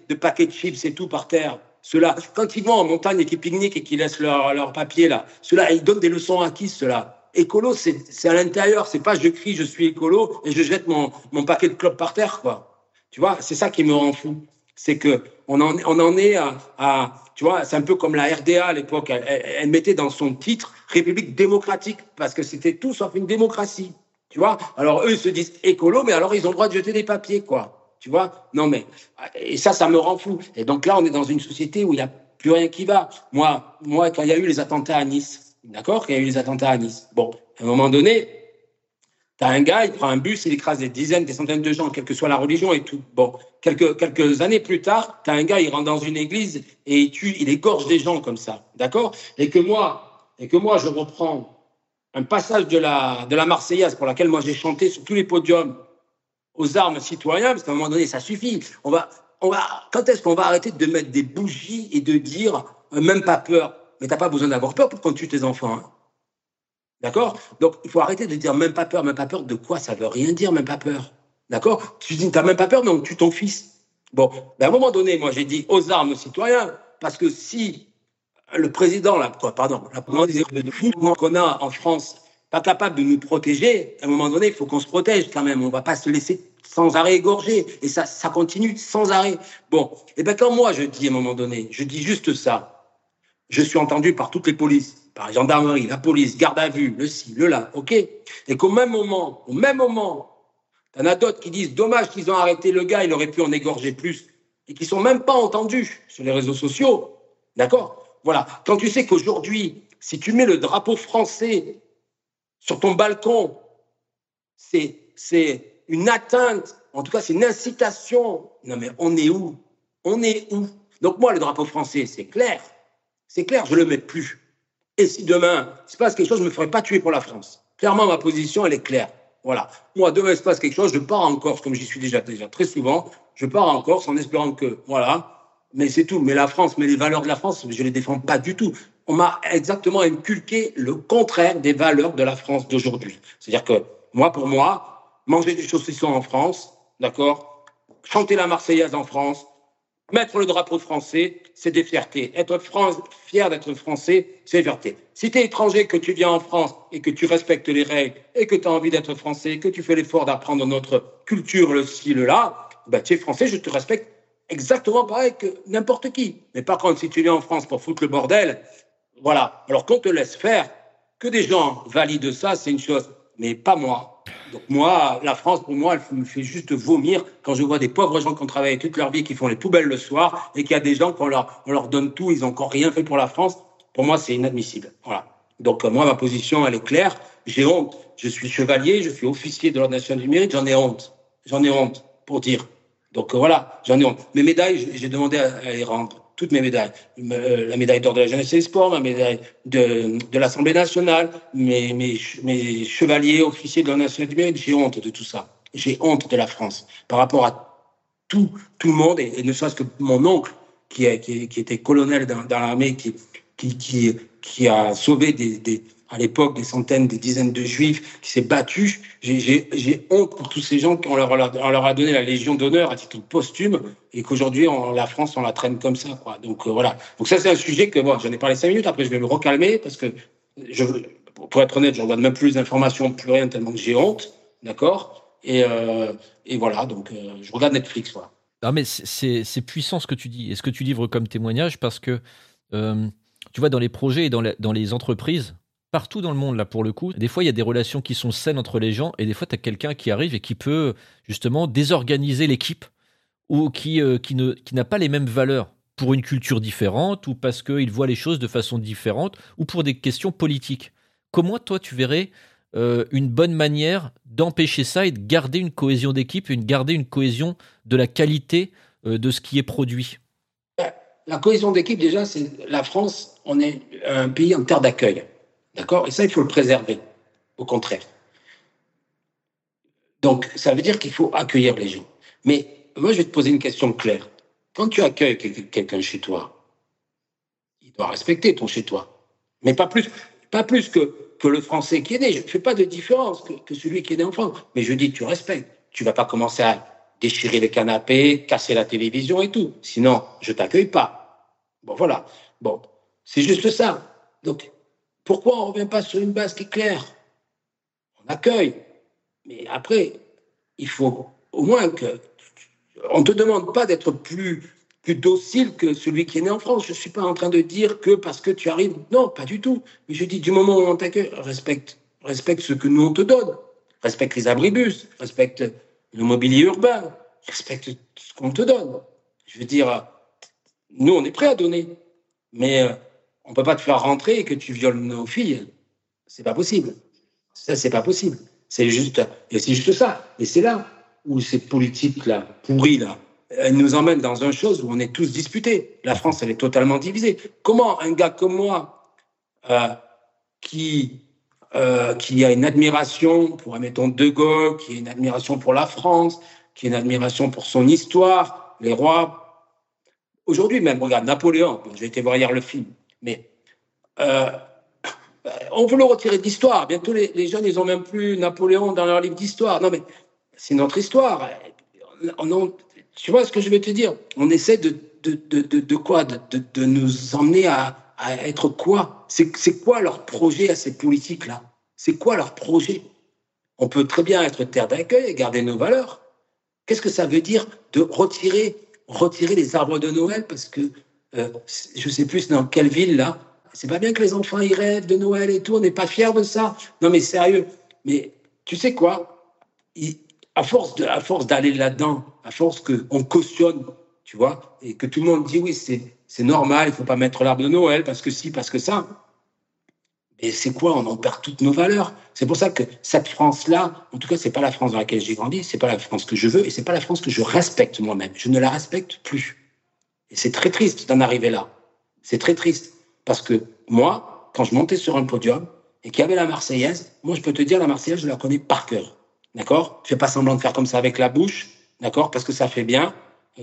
de paquets de chips et tout par terre ceux-là, quand ils vont en montagne et qu'ils pique-niquent et qu'ils laissent leur, leur papier là, ceux-là, ils donnent des leçons à qui ceux-là? Écolo, c'est à l'intérieur, c'est pas je crie je suis écolo et je jette mon, mon paquet de clopes par terre, quoi. Tu vois, c'est ça qui me rend fou. C'est que on en, on en est à, à tu vois, c'est un peu comme la RDA à l'époque. Elle, elle, mettait dans son titre République démocratique parce que c'était tout sauf une démocratie. Tu vois? Alors eux, ils se disent écolo, mais alors ils ont le droit de jeter des papiers, quoi. Tu vois? Non, mais. Et ça, ça me rend fou. Et donc là, on est dans une société où il n'y a plus rien qui va. Moi, moi quand il y a eu les attentats à Nice, d'accord? Quand il y a eu les attentats à Nice, bon, à un moment donné, tu as un gars, il prend un bus, il écrase des dizaines, des centaines de gens, quelle que soit la religion et tout. Bon, quelques, quelques années plus tard, tu as un gars, il rentre dans une église et il tue, il égorge des gens comme ça, d'accord? Et que moi, et que moi, je reprends un passage de la, de la Marseillaise pour laquelle moi j'ai chanté sur tous les podiums aux armes citoyens, parce qu'à un moment donné, ça suffit. On va, on va, quand est-ce qu'on va arrêter de mettre des bougies et de dire euh, même pas peur? Mais t'as pas besoin d'avoir peur pour qu'on tue tes enfants. Hein. D'accord? Donc, il faut arrêter de dire même pas peur, même pas peur de quoi Ça veut rien dire, même pas peur? D'accord? Tu dis, t'as même pas peur, mais on tue ton fils. Bon, ben à un moment donné, moi, j'ai dit aux armes citoyens, parce que si le président, là, quoi, pardon, la qu'on a en France pas capable de nous protéger, à un moment donné, il faut qu'on se protège quand même. On va pas se laisser sans arrêt égorger. Et ça, ça continue sans arrêt. Bon, et eh ben quand moi je dis à un moment donné, je dis juste ça, je suis entendu par toutes les polices, par la gendarmerie, la police, garde à vue, le ci, le là, ok? Et qu'au même moment, au même moment, t'en as d'autres qui disent dommage qu'ils ont arrêté le gars, il aurait pu en égorger plus, et qui sont même pas entendus sur les réseaux sociaux. D'accord? Voilà. Quand tu sais qu'aujourd'hui, si tu mets le drapeau français sur ton balcon, c'est une atteinte, en tout cas c'est une incitation. Non mais on est où? On est où? Donc moi, le drapeau français, c'est clair. C'est clair, je ne le mets plus. Et si demain, il se passe quelque chose, je ne me ferai pas tuer pour la France. Clairement, ma position, elle est claire. Voilà. Moi, demain, il se passe quelque chose, je pars en Corse, comme j'y suis déjà, déjà très souvent. Je pars en Corse en espérant que, voilà. Mais c'est tout. Mais la France, mais les valeurs de la France, je ne les défends pas du tout on m'a exactement inculqué le contraire des valeurs de la France d'aujourd'hui. C'est-à-dire que moi, pour moi, manger du saucisson en France, d'accord, chanter la Marseillaise en France, mettre le drapeau français, c'est des fiertés. Être fier d'être français, c'est des fiertés. Si tu es étranger, que tu viens en France et que tu respectes les règles et que tu as envie d'être français, que tu fais l'effort d'apprendre notre culture, le style là, ben, tu es français, je te respecte exactement pareil que n'importe qui. Mais par contre, si tu viens en France pour foutre le bordel, voilà. Alors qu'on te laisse faire, que des gens valident ça, c'est une chose, mais pas moi. Donc moi, la France, pour moi, elle me fait juste vomir quand je vois des pauvres gens qui ont travaillé toute leur vie, qui font les poubelles le soir, et qu'il y a des gens qu'on leur, on leur donne tout, ils n'ont encore rien fait pour la France. Pour moi, c'est inadmissible. Voilà. Donc moi, ma position, elle est claire. J'ai honte. Je suis chevalier, je suis officier de l'Ordre national du mérite, j'en ai honte. J'en ai honte, pour dire. Donc voilà, j'en ai honte. Mes médailles, j'ai demandé à les rendre toutes mes médailles. Euh, la médaille d'or de la jeunesse et des sports, ma médaille de, l'Assemblée nationale, mes, mes, chevaliers, officiers de la nation du mérite. J'ai honte de tout ça. J'ai honte de la France par rapport à tout, tout le monde, et, ne serait-ce que mon oncle, qui, était colonel dans, l'armée, qui, qui, a sauvé des à l'époque des centaines, des dizaines de juifs, qui s'est battu. J'ai honte pour tous ces gens qui on leur, on leur a donné la Légion d'honneur à titre posthume et qu'aujourd'hui, la France, on la traîne comme ça. Donc euh, voilà. Donc ça, c'est un sujet que bon, j'en ai parlé cinq minutes. Après, je vais me recalmer parce que, pour être honnête, je regarde même plus d'informations, plus rien, tellement que j'ai honte. D'accord? Et, euh, et voilà, donc euh, je regarde Netflix. Voilà.
Ah, mais c'est puissant ce que tu dis et ce que tu livres comme témoignage parce que, tu vois, dans les projets et dans les entreprises, partout dans le monde, là, pour le coup. Des fois, il y a des relations qui sont saines entre les gens, et des fois, tu as quelqu'un qui arrive et qui peut, justement, désorganiser l'équipe, ou qui, euh, qui, ne, qui n'a pas les mêmes valeurs pour une culture différente, ou parce qu'il voit les choses de façon différente, ou pour des questions politiques. Comment, toi, tu verrais euh, une bonne manière d'empêcher ça et de garder une cohésion d'équipe, de garder une cohésion de la qualité euh, de ce qui est produit?
La cohésion d'équipe, déjà, c'est la France, on est un pays en terre d'accueil. D'accord? Et ça, il faut le préserver, au contraire. Donc, ça veut dire qu'il faut accueillir les gens. Mais moi, je vais te poser une question claire. Quand tu accueilles quelqu'un chez toi, il doit respecter ton chez toi. Mais pas plus, pas plus que, que le français qui est né. Je ne fais pas de différence que, celui qui est né en France. Mais je dis, tu respectes. Tu vas pas commencer à déchirer les canapés, casser la télévision et tout. Sinon, je t'accueille pas. Bon, voilà. Bon, c'est juste ça. Donc, pourquoi on ne revient pas sur une base qui est claire? On accueille. Mais après, il faut au moins que. On ne te demande pas d'être plus, plus docile que celui qui est né en France. Je ne suis pas en train de dire que parce que tu arrives. Non, pas du tout. Mais je dis du moment où on t'accueille, respecte, respecte ce que nous on te donne. Respecte les abribus, respecte le mobilier urbain, respecte ce qu'on te donne. Je veux dire, nous on est prêts à donner. Mais euh, on peut pas te faire rentrer et que tu violes nos filles. C'est pas possible. Ça, c'est pas possible. C'est juste, et juste ça. Et c'est là où cette politique-là, pourrie, là, elle nous emmène dans une chose où on est tous disputés. La France, elle est totalement divisée. Comment un gars comme moi, euh, qui, euh, qui a une admiration pour, admettons, De Gaulle, qui a une admiration pour la France, qui a une admiration pour son histoire, les rois. Aujourd'hui même, regarde, Napoléon, j'ai été voir hier le film. Mais euh, on veut le retirer de l'histoire. Bientôt, les, jeunes, ils n'ont même plus Napoléon dans leur livre d'histoire. Non, mais c'est notre histoire. tu vois ce que je veux te dire? On essaie de, de, de, de quoi? De, de, nous emmener à, à être quoi? C'est quoi leur projet à ces politiques-là? C'est quoi leur projet? On peut très bien être terre d'accueil et garder nos valeurs. Qu'est-ce que ça veut dire de retirer, retirer les arbres de Noël parce que euh, je sais plus dans quelle ville là. C'est pas bien que les enfants y rêvent de Noël et tout, on n'est pas fiers de ça. Non mais sérieux. Mais tu sais quoi? À force de, à force d'aller là-dedans, à force que on cautionne, tu vois, et que tout le monde dit oui c'est c'est normal, il faut pas mettre l'arbre de Noël parce que si, parce que ça. Et c'est quoi? On en perd toutes nos valeurs. C'est pour ça que cette France-là, en tout cas, c'est pas la France dans laquelle j'ai grandi, c'est pas la France que je veux et c'est pas la France que je respecte moi-même. Je ne la respecte plus. Et c'est très triste d'en arriver là. C'est très triste. Parce que moi, quand je montais sur un podium et qu'il y avait la Marseillaise, moi, je peux te dire, la Marseillaise, je la connais par cœur. D'accord? Je fais pas semblant de faire comme ça avec la bouche. D'accord? Parce que ça fait bien.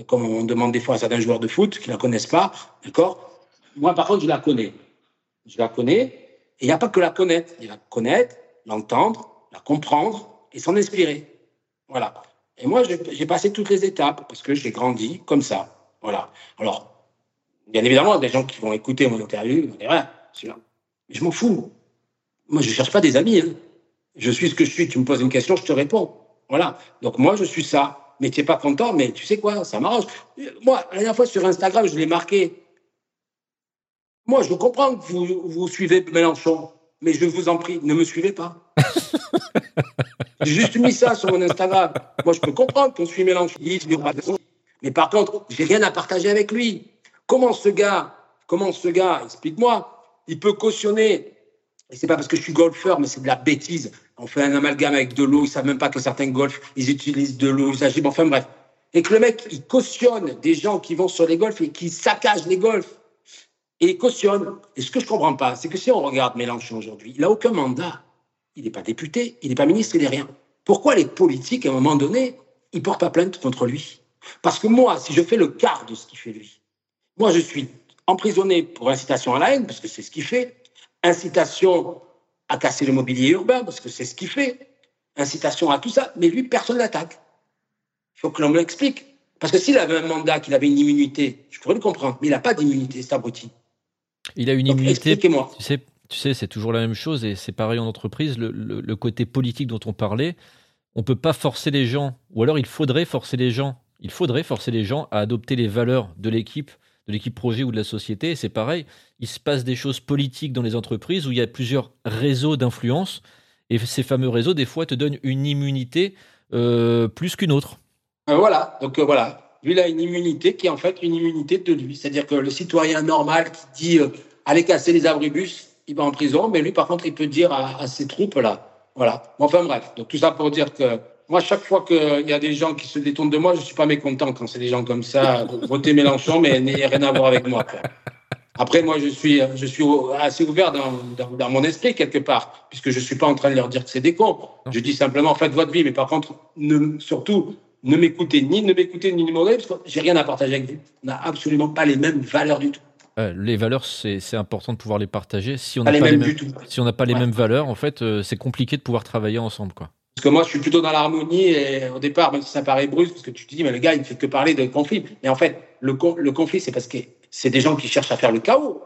Comme on demande des fois à certains joueurs de foot qui la connaissent pas. D'accord? Moi, par contre, je la connais. Je la connais. Et il n'y a pas que la connaître. Il y a la connaître, l'entendre, la comprendre et s'en inspirer. Voilà. Et moi, j'ai passé toutes les étapes parce que j'ai grandi comme ça. Voilà. Alors, bien évidemment, des gens qui vont écouter mon interview vont dire, ouais, je m'en fous. Moi, je cherche pas des amis. Hein. Je suis ce que je suis. Tu me poses une question, je te réponds. Voilà. Donc, moi, je suis ça. Mais tu n'es pas content, mais tu sais quoi, ça m'arrange. Moi, la dernière fois sur Instagram, je l'ai marqué. Moi, je comprends que vous, vous suivez Mélenchon, mais je vous en prie, ne me suivez pas. J'ai juste mis ça sur mon Instagram. Moi, je peux comprendre qu'on suit Mélenchon. Mais par contre, j'ai rien à partager avec lui. Comment ce gars, comment ce gars, explique-moi, il peut cautionner, et c'est pas parce que je suis golfeur, mais c'est de la bêtise. On fait un amalgame avec de l'eau, ils savent même pas que certains golfs, ils utilisent de l'eau, ils agissent, enfin bref. Et que le mec, il cautionne des gens qui vont sur les golfs et qui saccagent les golfs. Et il cautionne. Et ce que je comprends pas, c'est que si on regarde Mélenchon aujourd'hui, il a aucun mandat. Il n'est pas député, il n'est pas ministre, il n'est rien. Pourquoi les politiques, à un moment donné, ils portent pas plainte contre lui? Parce que moi, si je fais le quart de ce qu'il fait lui, moi, je suis emprisonné pour incitation à la haine, parce que c'est ce qu'il fait, incitation à casser le mobilier urbain, parce que c'est ce qu'il fait, incitation à tout ça, mais lui, personne l'attaque. Il faut que l'on me l'explique. Parce que s'il avait un mandat, qu'il avait une immunité, je pourrais le comprendre, mais il n'a pas d'immunité, c'est abruti.
Il a une immunité. Expliquez-moi. Tu sais, tu sais c'est toujours la même chose, et c'est pareil en entreprise, le, le côté politique dont on parlait, on peut pas forcer les gens, ou alors il faudrait forcer les gens, il faudrait forcer les gens à adopter les valeurs de l'équipe, de l'équipe projet ou de la société. C'est pareil, il se passe des choses politiques dans les entreprises où il y a plusieurs réseaux d'influence, et ces fameux réseaux, des fois, te donnent une immunité euh, plus qu'une autre.
Euh, voilà, donc euh, voilà. Lui, il a une immunité qui est en fait une immunité de lui. C'est-à-dire que le citoyen normal qui dit allez casser les abribus, il va en prison, mais lui, par contre, il peut dire à, à ces troupes-là, voilà. Enfin bref, donc tout ça pour dire que moi, chaque fois qu'il y a des gens qui se détournent de moi, je ne suis pas mécontent quand c'est des gens comme ça. Votez Mélenchon, mais n'ayez rien à voir avec moi. Après, moi, je suis, je suis assez ouvert dans, dans, mon esprit, quelque part, puisque je ne suis pas en train de leur dire que c'est des cons. Je dis simplement, faites votre vie, mais par contre, ne, surtout, ne m'écoutez ni ne m'écoutez ni ne m'aurez, parce que j'ai rien à partager avec vous. On n'a absolument pas les mêmes valeurs du tout.
Euh, les valeurs, c'est important de pouvoir les partager. Si on n'a pas, les, mêmes, si on n'a pas les mêmes valeurs, en fait, euh, c'est compliqué de pouvoir travailler ensemble, quoi.
Parce que moi, je suis plutôt dans l'harmonie et au départ, même si ça paraît brusque, parce que tu te dis, mais le gars, il ne fait que parler de conflit. Mais en fait, le, conflit, c'est parce que c'est des gens qui cherchent à faire le chaos.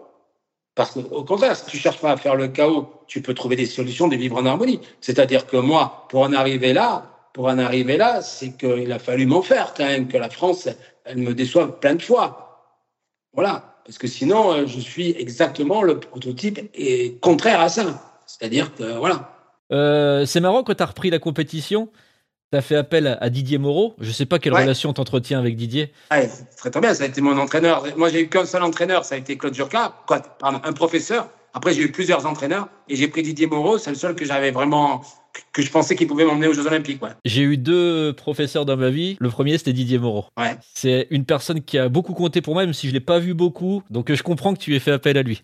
Parce qu'au contraire, si tu cherches pas à faire le chaos, tu peux trouver des solutions de vivre en harmonie. C'est-à-dire que moi, pour en arriver là, pour en arriver là, c'est qu'il a fallu m'en faire quand même, que la France, elle me déçoive plein de fois. Voilà parce que sinon, euh, je suis exactement le prototype et contraire à ça. C'est-à-dire que, voilà.
Euh, c'est marrant quand tu as repris la compétition, tu as fait appel à Didier Moreau. Je ne sais pas quelle relation t'entretiens avec Didier.
Ouais, très très bien, ça a été mon entraîneur. Moi, j'ai eu qu'un seul entraîneur, ça a été Claude Jurka, pardon, un professeur. Après, j'ai eu plusieurs entraîneurs et j'ai pris Didier Moreau. C'est le seul que j'avais vraiment que je pensais qu'il pouvait m'emmener aux Jeux Olympiques.
J'ai eu deux professeurs dans ma vie. Le premier, c'était Didier Moreau.
Ouais.
C'est une personne qui a beaucoup compté pour moi, même si je l'ai pas vu beaucoup. Donc, je comprends que tu aies fait appel à lui.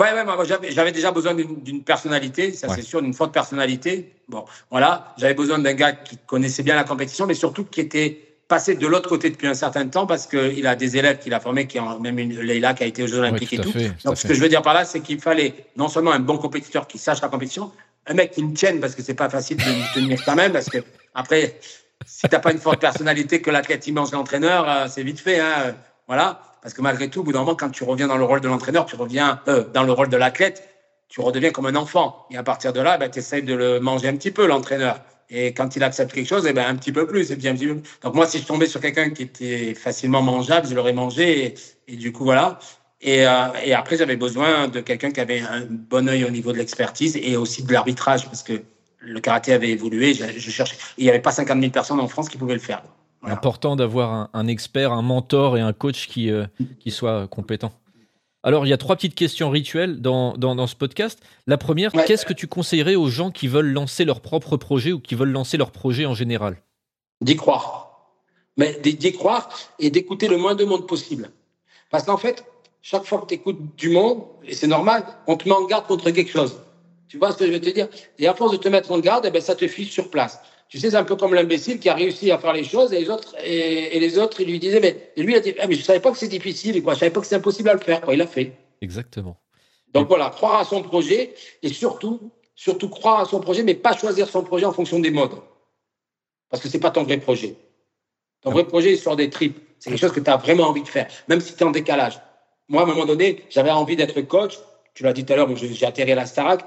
Ouais, ouais, moi, j'avais déjà besoin d'une personnalité, ça c'est sûr, d'une forte personnalité. Bon, voilà, j'avais besoin d'un gars qui connaissait bien la compétition, mais surtout qui était passé de l'autre côté depuis un certain temps parce qu'il a des élèves qu'il a formés, qui ont même une Leila qui a été aux Jeux Olympiques et tout. Donc, ce que je veux dire par là, c'est qu'il fallait non seulement un bon compétiteur qui sache la compétition, un mec qui me tienne parce que c'est pas facile de me tenir quand même parce que après si t'as pas une forte personnalité que l'athlète immense l'entraîneur euh, c'est vite fait hein, voilà parce que malgré tout au bout d'un moment quand tu reviens dans le rôle de l'entraîneur tu reviens euh, dans le rôle de l'athlète tu redeviens comme un enfant et à partir de là ben, tu essayes de le manger un petit peu l'entraîneur et quand il accepte quelque chose, eh ben, un petit peu plus. Et bien, Donc moi, si je tombais sur quelqu'un qui était facilement mangeable, je l'aurais mangé. Et, du coup, voilà. Et, euh, et après, j'avais besoin de quelqu'un qui avait un bon œil au niveau de l'expertise et aussi de l'arbitrage, parce que le karaté avait évolué. Je cherchais. Il n'y avait pas 50 000 personnes en France qui pouvaient le faire.
Important d'avoir un, un, expert, un mentor et un coach qui, euh, qui soit compétent. Alors, il y a trois petites questions rituelles dans, dans, dans ce podcast. La première, qu'est-ce que tu conseillerais aux gens qui veulent lancer leur propre projet ou qui veulent lancer leur projet en général?
D'y croire. Mais d'y croire et d'écouter le moins de monde possible. Parce qu'en fait, chaque fois que tu écoutes du monde, et c'est normal, on te met en garde contre quelque chose. Tu vois ce que je veux te dire? Et à force de te mettre en garde, eh ben, ça te fiche sur place. Tu sais, c'est un peu comme l'imbécile qui a réussi à faire les choses et les autres, et, les autres, ils lui disaient, mais et lui, il a dit, ah, mais je savais pas que c'est difficile, quoi. Je savais pas que c'est impossible à le faire, quoi. Il l'a fait.
Exactement.
Donc voilà, croire à son projet et surtout, surtout croire à son projet, mais pas choisir son projet en fonction des modes. Parce que c'est pas ton vrai projet. Ton vrai projet est sur des tripes. C'est quelque chose que tu as vraiment envie de faire, même si tu es en décalage. Moi, à un moment donné, j'avais envie d'être coach. Tu l'as dit tout à l'heure, j'ai atterri à la Starac,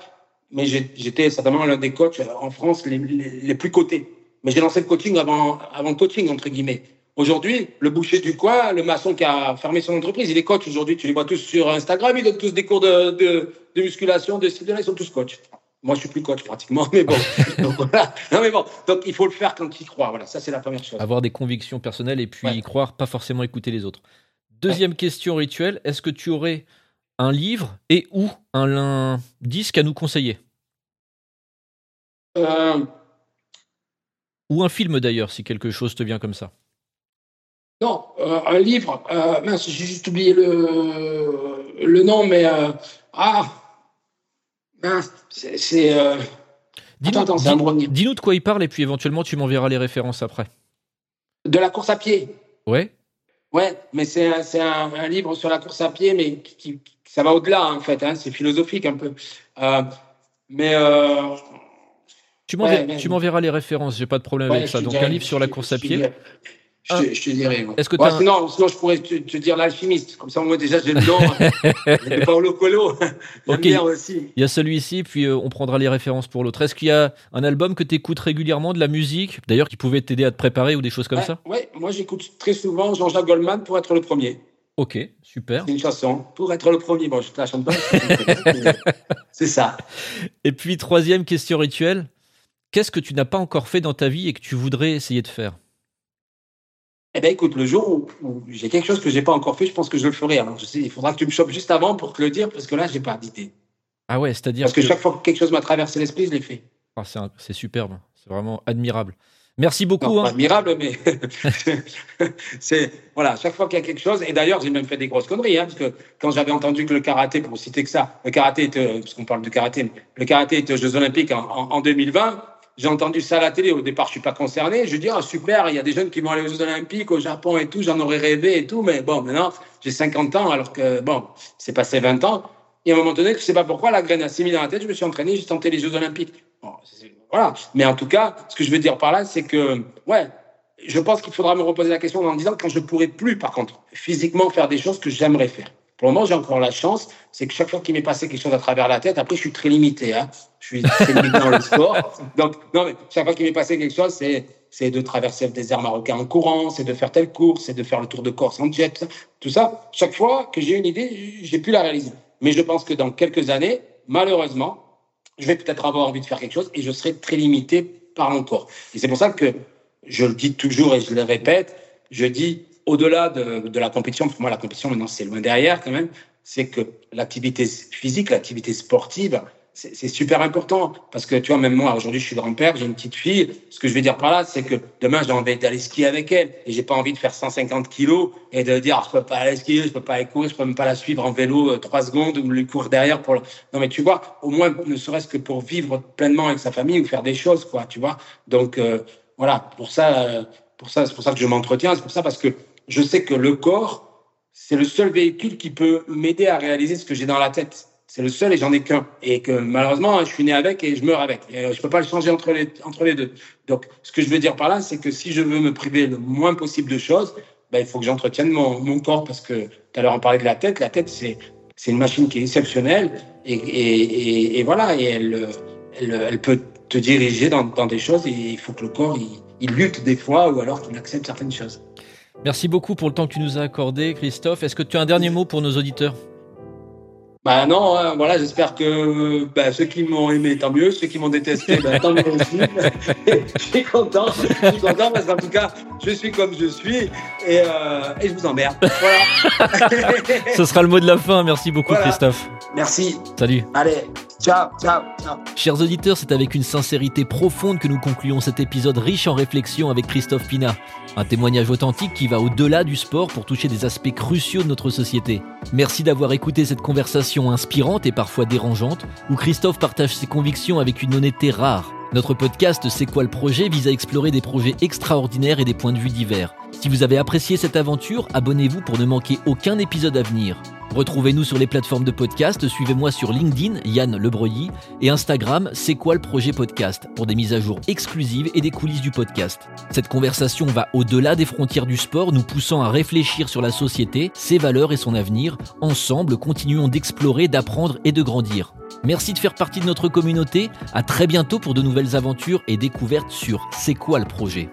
mais j'étais certainement l'un des coachs en France les, les, plus cotés. Mais j'ai lancé le coaching avant, avant le coaching, entre guillemets. Aujourd'hui, le boucher du coin, le maçon qui a fermé son entreprise, il est coach aujourd'hui. Tu les vois tous sur Instagram, ils donnent tous des cours de, de, de musculation, de style, ils sont tous coachs. Moi, je suis plus coach pratiquement, mais bon. donc, voilà. Non, mais bon. Donc, il faut le faire quand il croit. Voilà, ça, c'est la première chose.
Avoir des convictions personnelles et puis y croire, pas forcément écouter les autres. Deuxième question rituelle, est-ce que tu aurais un livre et ou un, disque à nous conseiller
euh.
Ou un film d'ailleurs, si quelque chose te vient comme ça.
Non, euh, un livre. Euh, mince, j'ai juste oublié le, le nom, mais ah, mince, c'est.
Dis-nous de quoi il parle et puis éventuellement tu m'enverras les références après.
De la course à pied.
Ouais.
Ouais, mais c'est un, un, livre sur la course à pied, mais qui, ça va au-delà, en fait. Hein, c'est philosophique un peu. Euh, mais. Euh,
tu m'enverras les références, j'ai pas de problème avec ça. Donc, un livre sur la course à pied.
Je, te, je, te dirais. Est-ce que sinon, sinon, je pourrais te, te dire l'alchimiste. Comme ça, moi, déjà, j'ai le nom. Paolo Colo.
ok. Aussi. Il y a celui-ci, puis euh, on prendra les références pour l'autre. Est-ce qu'il y a un album que tu écoutes régulièrement, de la musique, d'ailleurs, qui pouvait t'aider à te préparer ou des choses comme ça?
Oui, moi, j'écoute très souvent Jean-Jacques Goldman pour être le premier.
Ok, super.
C'est une chanson pour être le premier. Bon, je te la chante pas. c'est ça.
Et puis, troisième question rituelle. Qu'est-ce que tu n'as pas encore fait dans ta vie et que tu voudrais essayer de faire?
Eh bien, écoute, le jour où, j'ai quelque chose que j'ai pas encore fait, je pense que je le ferai. Alors, je sais, il faudra que tu me chopes juste avant pour te le dire, parce que là, j'ai pas d'idée.
Ah ouais, c'est-à-dire.
Parce que, chaque fois que quelque chose m'a traversé l'esprit, je l'ai fait.
Ah, c'est superbe. C'est vraiment admirable. Merci beaucoup.
hein. Admirable, mais c'est voilà, chaque fois qu'il y a quelque chose. Et d'ailleurs, j'ai même fait des grosses conneries, hein, parce que quand j'avais entendu que le karaté, pour citer que ça, le karaté était, parce qu'on parle de karaté, le karaté était aux Jeux Olympiques en, en 2020 j'ai entendu ça à la télé. Au départ, je suis pas concerné. Je dis, ah, super, il y a des jeunes qui vont aller aux Jeux Olympiques, au Japon et tout. J'en aurais rêvé et tout. Mais bon, maintenant, j'ai 50 ans, alors que, bon, c'est passé 20 ans. Et à un moment donné, je sais pas pourquoi, la graine a mise dans la tête. Je me suis entraîné, j'ai tenté les Jeux Olympiques. voilà. Mais en tout cas, ce que je veux dire par là, c'est que, ouais, je pense qu'il faudra me reposer la question en disant quand je pourrai plus, par contre, physiquement faire des choses que j'aimerais faire. Pour le moment, j'ai encore la chance, c'est que chaque fois qu'il m'est passé quelque chose à travers la tête, après, je suis très limité. Hein. Je suis très limité dans le sport. Donc, non, mais chaque fois qu'il m'est passé quelque chose, c'est, c'est de traverser le désert marocain en courant, c'est de faire telle course, c'est de faire le tour de Corse en jet, tout ça. Chaque fois que j'ai une idée, j'ai pu la réaliser. Mais je pense que dans quelques années, malheureusement, je vais peut-être avoir envie de faire quelque chose et je serai très limité par mon. Et c'est pour ça que je le dis toujours et je le répète, je dis au-delà de, la compétition, pour moi, la compétition, maintenant, c'est loin derrière quand même, c'est que l'activité physique, l'activité sportive, c'est super important parce que tu vois, même moi, aujourd'hui, je suis grand-père, j'ai une petite fille. Ce que je veux dire par là, c'est que demain, j'ai envie d'aller skier avec elle et j'ai pas envie de faire 150 kilos et de dire, ah, je peux pas aller skier, je peux pas aller courir, je peux même pas la suivre en vélo euh, trois secondes ou lui courir derrière pour. Non, mais tu vois, au moins, ne serait-ce que pour vivre pleinement avec sa famille ou faire des choses, quoi, tu vois. Donc, euh, voilà, pour ça, euh, pour ça, c'est pour ça que je m'entretiens, c'est pour ça parce que je sais que le corps, c'est le seul véhicule qui peut m'aider à réaliser ce que j'ai dans la tête. C'est le seul et j'en ai qu'un. Et que malheureusement, je suis né avec et je meurs avec. Et euh, je peux pas le changer entre les, deux. Donc, ce que je veux dire par là, c'est que si je veux me priver le moins possible de choses, ben, il faut que j'entretienne mon, corps parce que tout à l'heure, on parlait de la tête. La tête, c'est, c'est une machine qui est exceptionnelle et, et, et, voilà. Et elle, elle, elle, peut te diriger dans, dans, des choses et il faut que le corps, il, il lutte des fois ou alors qu'il accepte certaines choses.
Merci beaucoup pour le temps que tu nous as accordé, Christophe. Est-ce que tu as un dernier mot pour nos auditeurs?
Bah non, hein, voilà, j'espère que bah, ceux qui m'ont aimé, tant mieux. Ceux qui m'ont détesté, bah, tant mieux aussi. je suis content, je suis content parce qu'en tout cas, je suis comme je suis et, euh, et je vous emmerde. Voilà.
Ce sera le mot de la fin. Merci beaucoup, Christophe.
Merci.
Salut.
Allez, ciao, ciao, ciao.
Chers auditeurs, c'est avec une sincérité profonde que nous concluons cet épisode riche en réflexions avec Christophe Pina. Un témoignage authentique qui va au-delà du sport pour toucher des aspects cruciaux de notre société. Merci d'avoir écouté cette conversation inspirante et parfois dérangeante, où Christophe partage ses convictions avec une honnêteté rare. Notre podcast C'est quoi le projet vise à explorer des projets extraordinaires et des points de vue divers. Si vous avez apprécié cette aventure, abonnez-vous pour ne manquer aucun épisode à venir. Retrouvez-nous sur les plateformes de podcast, suivez-moi sur LinkedIn, Yann Lebreuilly, et Instagram, c'est quoi le projet podcast, pour des mises à jour exclusives et des coulisses du podcast. Cette conversation va au-delà des frontières du sport, nous poussant à réfléchir sur la société, ses valeurs et son avenir. Ensemble, continuons d'explorer, d'apprendre et de grandir. Merci de faire partie de notre communauté. À très bientôt pour de nouvelles aventures et découvertes sur C'est quoi le projet.